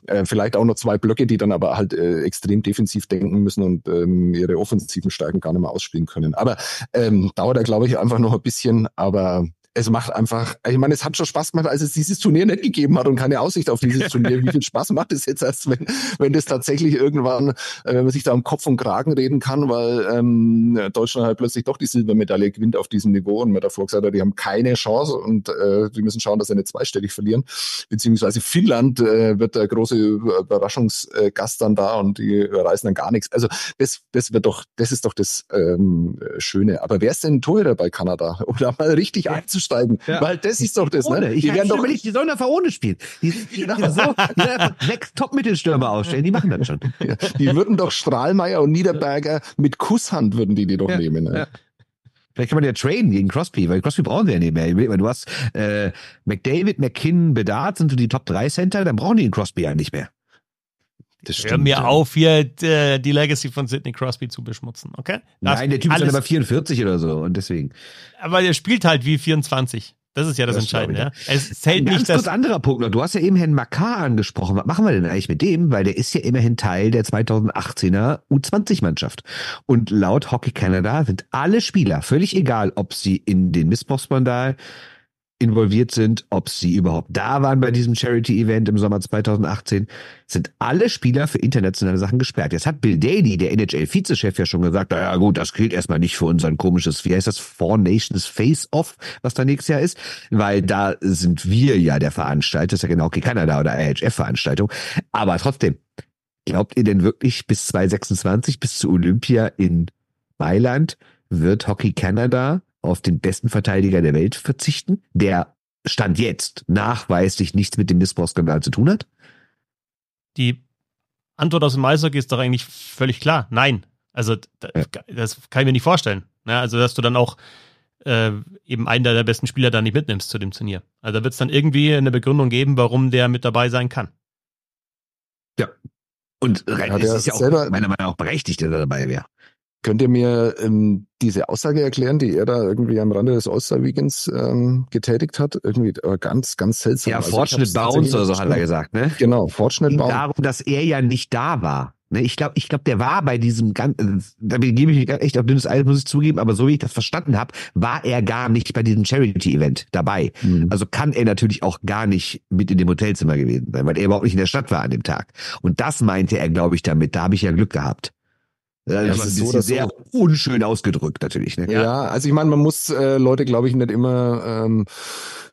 äh, vielleicht auch noch zwei Blöcke, die dann aber halt äh, extrem defensiv denken müssen und ähm, ihre offensiven Stärken gar nicht mehr ausspielen können. Aber ähm, dauert da, glaube ich, einfach noch ein bisschen. Aber es macht einfach, ich meine, es hat schon Spaß gemacht, als es dieses Turnier nicht gegeben hat und keine Aussicht auf dieses Turnier. Wie viel Spaß macht es jetzt erst, wenn, wenn das tatsächlich irgendwann, äh, wenn man sich da um Kopf und Kragen reden kann, weil ähm, Deutschland halt plötzlich doch die Silbermedaille gewinnt auf diesem Niveau und man davor gesagt hat, die haben keine Chance und äh, die müssen schauen, dass sie nicht zweistellig verlieren. Beziehungsweise Finnland äh, wird der große Überraschungsgast dann da und die reißen dann gar nichts. Also das, das wird doch, das ist doch das ähm, Schöne. Aber wer ist denn Torhüter bei Kanada? Um da mal richtig einzusteigen? Aufsteigen. Ja. Weil das ist doch das, ohne. ne? Die, werden doch nicht, die sollen einfach ohne spielen. Die, die, genau. die, so, die sechs Top-Mittelstürmer ausstellen, die machen das schon. Ja, die würden doch Strahlmeier und Niederberger mit Kusshand würden die die doch ja. nehmen. Ne? Vielleicht kann man ja traden gegen Crosby, weil Crosby brauchen sie ja nicht mehr. Du hast äh, McDavid, McKinnon, Bedard sind so die Top 3 Center, dann brauchen die den Crosby ja nicht mehr. Das stimmt, Hör mir ja. auf, hier äh, die Legacy von Sidney Crosby zu beschmutzen, okay? Das Nein, der Typ ist dann aber 44 oder so und deswegen. Aber der spielt halt wie 24. Das ist ja das, das Entscheidende. Ja? Es zählt Ein nicht, dass. anderer Punkt noch. Du hast ja eben Herrn Makar angesprochen. Was machen wir denn eigentlich mit dem? Weil der ist ja immerhin Teil der 2018er U20-Mannschaft. Und laut Hockey Canada sind alle Spieler, völlig egal, ob sie in den Missbrauchsskandal involviert sind, ob sie überhaupt da waren bei diesem Charity-Event im Sommer 2018, sind alle Spieler für internationale Sachen gesperrt. Jetzt hat Bill Daly, der NHL-Vizechef, ja schon gesagt, naja gut, das gilt erstmal nicht für unser komisches, wie heißt das, Four Nations Face-Off, was da nächstes Jahr ist, weil da sind wir ja der Veranstalter, das ist ja genau okay Kanada oder IHF-Veranstaltung. Aber trotzdem, glaubt ihr denn wirklich bis 2026, bis zu Olympia in Mailand, wird Hockey Canada auf den besten Verteidiger der Welt verzichten, der Stand jetzt nachweislich nichts mit dem Missbrauchsskandal zu tun hat? Die Antwort aus dem Eishockey ist doch eigentlich völlig klar. Nein. Also ja. das kann ich mir nicht vorstellen. Ja, also dass du dann auch äh, eben einen der besten Spieler da nicht mitnimmst zu dem Turnier. Also da wird es dann irgendwie eine Begründung geben, warum der mit dabei sein kann. Ja. Und rein, ist ja auch selber- meiner Meinung nach auch berechtigt, dass er dabei wäre. Könnt ihr mir ähm, diese Aussage erklären, die er da irgendwie am Rande des All-Star-Weekends ähm, getätigt hat? Irgendwie äh, ganz, ganz seltsam. Ja, Also bei uns oder so hat er gesagt, ne? Genau, Fortschritt ging bauen. darum, dass er ja nicht da war. Ne, ich glaube, ich glaube, der war bei diesem ganzen, da gebe ich mich echt auf dünnes Eis, muss ich zugeben, aber so wie ich das verstanden habe, war er gar nicht bei diesem Charity-Event dabei. Mhm. Also kann er natürlich auch gar nicht mit in dem Hotelzimmer gewesen sein, weil er überhaupt nicht in der Stadt war an dem Tag. Und das meinte er, glaube ich, damit. Da habe ich ja Glück gehabt. Das es war ein ist so oder so. sehr unschön ausgedrückt natürlich. Ne? Ja. also ich meine, man muss äh, Leute, glaube ich, nicht immer ähm,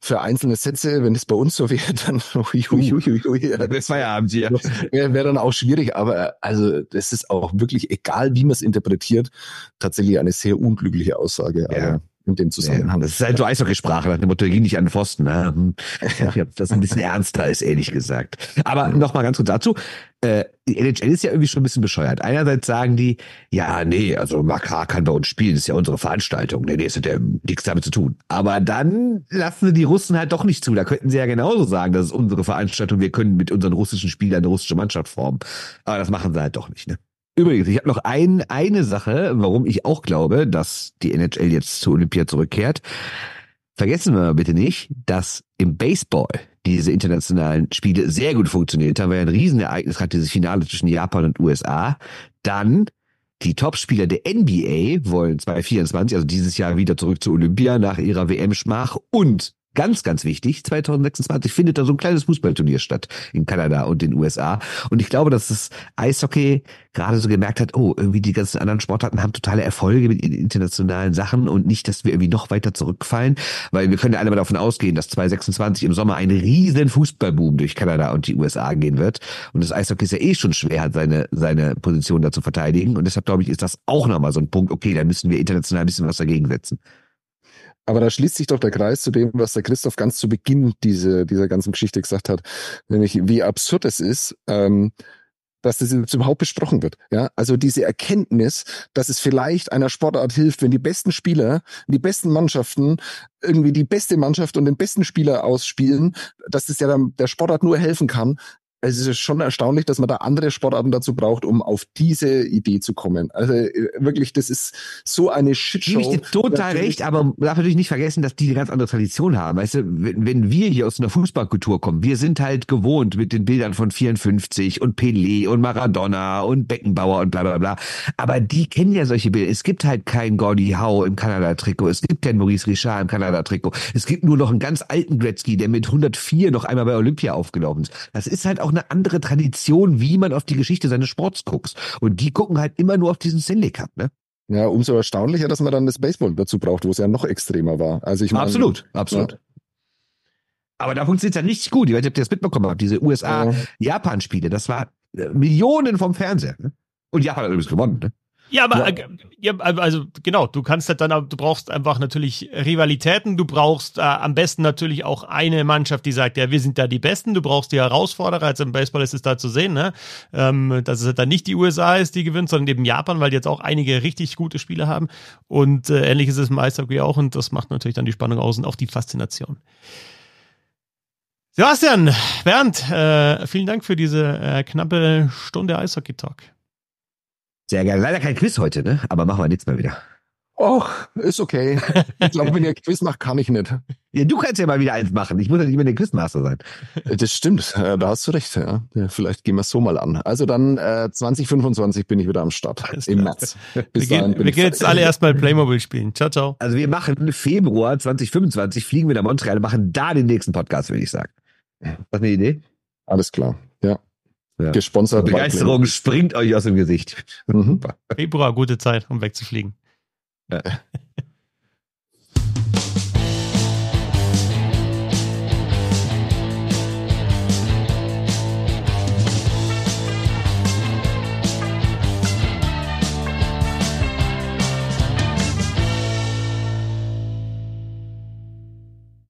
für einzelne Sätze, wenn es bei uns so wäre, dann ui, ui, ui, ui, ui, Das Feierabend hier. wäre wär dann auch schwierig. Aber äh, also das ist auch wirklich, egal wie man es interpretiert, tatsächlich eine sehr unglückliche Aussage. Ja. In dem Ja, Zusammenhang. das ist halt so Eishockeysprache, nach dem Motto, ging nicht an den Pfosten. Ne? Hm. Ich glaube, das ein bisschen ernster ist, ehrlich gesagt. Aber nochmal ganz kurz dazu. Äh, die NHL ist ja irgendwie schon ein bisschen bescheuert. Einerseits sagen die, ja, nee, also Makar kann bei uns spielen, das ist ja unsere Veranstaltung. Nee, nee, das hat ja nichts damit zu tun. Aber dann lassen sie die Russen halt doch nicht zu. Da könnten sie ja genauso sagen, das ist unsere Veranstaltung, wir können mit unseren russischen Spielern eine russische Mannschaft formen. Aber das machen sie halt doch nicht, ne? Übrigens, ich habe noch ein, eine Sache, warum ich auch glaube, dass die NHL jetzt zur Olympia zurückkehrt. Vergessen wir mal bitte nicht, dass im Baseball diese internationalen Spiele sehr gut funktioniert haben, weil ein Riesenereignis hat dieses Finale zwischen Japan und USA. Dann die Topspieler der NBA wollen 2024, also dieses Jahr wieder zurück zur Olympia nach ihrer WM-Schmach und Ganz, ganz wichtig, 2026 findet da so ein kleines Fußballturnier statt in Kanada und den USA. Und ich glaube, dass das Eishockey gerade so gemerkt hat, oh, irgendwie die ganzen anderen Sportarten haben totale Erfolge mit internationalen Sachen und nicht, dass wir irgendwie noch weiter zurückfallen, weil wir können ja alle mal davon ausgehen, dass 2026 im Sommer ein riesen Fußballboom durch Kanada und die USA gehen wird. Und das Eishockey ist ja eh schon schwer, hat seine, seine Position da zu verteidigen. Und deshalb glaube ich, ist das auch nochmal so ein Punkt, okay, da müssen wir international ein bisschen was dagegen setzen. Aber da schließt sich doch der Kreis zu dem, was der Christoph ganz zu Beginn diese, dieser ganzen Geschichte gesagt hat, nämlich wie absurd es ist, ähm, dass das überhaupt besprochen wird. Ja, also diese Erkenntnis, dass es vielleicht einer Sportart hilft, wenn die besten Spieler, die besten Mannschaften irgendwie die beste Mannschaft und den besten Spieler ausspielen, dass das ja dann der Sportart nur helfen kann. Es ist schon erstaunlich, dass man da andere Sportarten dazu braucht, um auf diese Idee zu kommen. Also äh, wirklich, das ist so eine Shitshow. Gebe ich dir total Natürlich- recht, aber man darf natürlich nicht vergessen, dass die eine ganz andere Tradition haben. Weißt du, wenn, wenn wir hier aus einer Fußballkultur kommen, wir sind halt gewohnt mit den Bildern von 54 und Pelé und Maradona und Beckenbauer und bla bla bla. Aber die kennen ja solche Bilder. Es gibt halt kein Gordie Howe im Kanada-Trikot, es gibt kein Maurice Richard im Kanada-Trikot. Es gibt nur noch einen ganz alten Gretzky, der mit 104 noch einmal bei Olympia aufgelaufen ist. Das ist halt auch eine andere Tradition, wie man auf die Geschichte seines Sports guckt. Und die gucken halt immer nur auf diesen Stanley Cup, ne? Ja, umso erstaunlicher, dass man dann das Baseball dazu braucht, wo es ja noch extremer war. Also ich meine, Absolut, absolut. Aber da funktioniert ja richtig gut. Ich weiß nicht, ob ihr das mitbekommen habt. Diese Ja, USA-Japan-Spiele, das war äh, Millionen vom Fernseher. Ne? Und Japan hat übrigens gewonnen. Ne? Ja, aber Ja. äh, ja, also genau, du kannst halt dann, du brauchst einfach natürlich Rivalitäten, du brauchst äh, am besten natürlich auch eine Mannschaft, die sagt, ja, wir sind da die Besten, du brauchst die Herausforderer, also im Baseball ist es da zu sehen, ne? ähm, dass es halt dann nicht die USA ist, die gewinnt, sondern eben Japan, weil die jetzt auch einige richtig gute Spiele haben und äh, ähnlich ist es im Eishockey auch und das macht natürlich dann die Spannung aus und auch die Faszination. Sebastian, Bernd, äh, vielen Dank für diese äh, knappe Stunde Eishockey-Talk. Sehr geil. Leider kein Quiz heute, ne? Aber machen wir nächstes Mal wieder. Och, ist okay. Ich glaube, wenn ihr Quiz macht, kann ich nicht. Ja, du kannst ja mal wieder eins machen. Ich muss ja nicht mehr der Quizmaster sein. Das stimmt, äh, da hast du recht. Ja. Vielleicht gehen wir es so mal an. Also dann äh, 2025 bin ich wieder am Start. Im. März. Wir Bis gehen, dahin bin wir gehen jetzt alle erstmal Playmobil spielen. Ciao, ciao. Also wir machen Februar 2025, fliegen wir nach Montreal machen da den nächsten Podcast, würde ich sagen. Was eine Idee? Alles klar. Ja. Ja. Gesponsert. Begeisterung springt euch aus dem Gesicht. Mhm. Februar, gute Zeit, um wegzufliegen.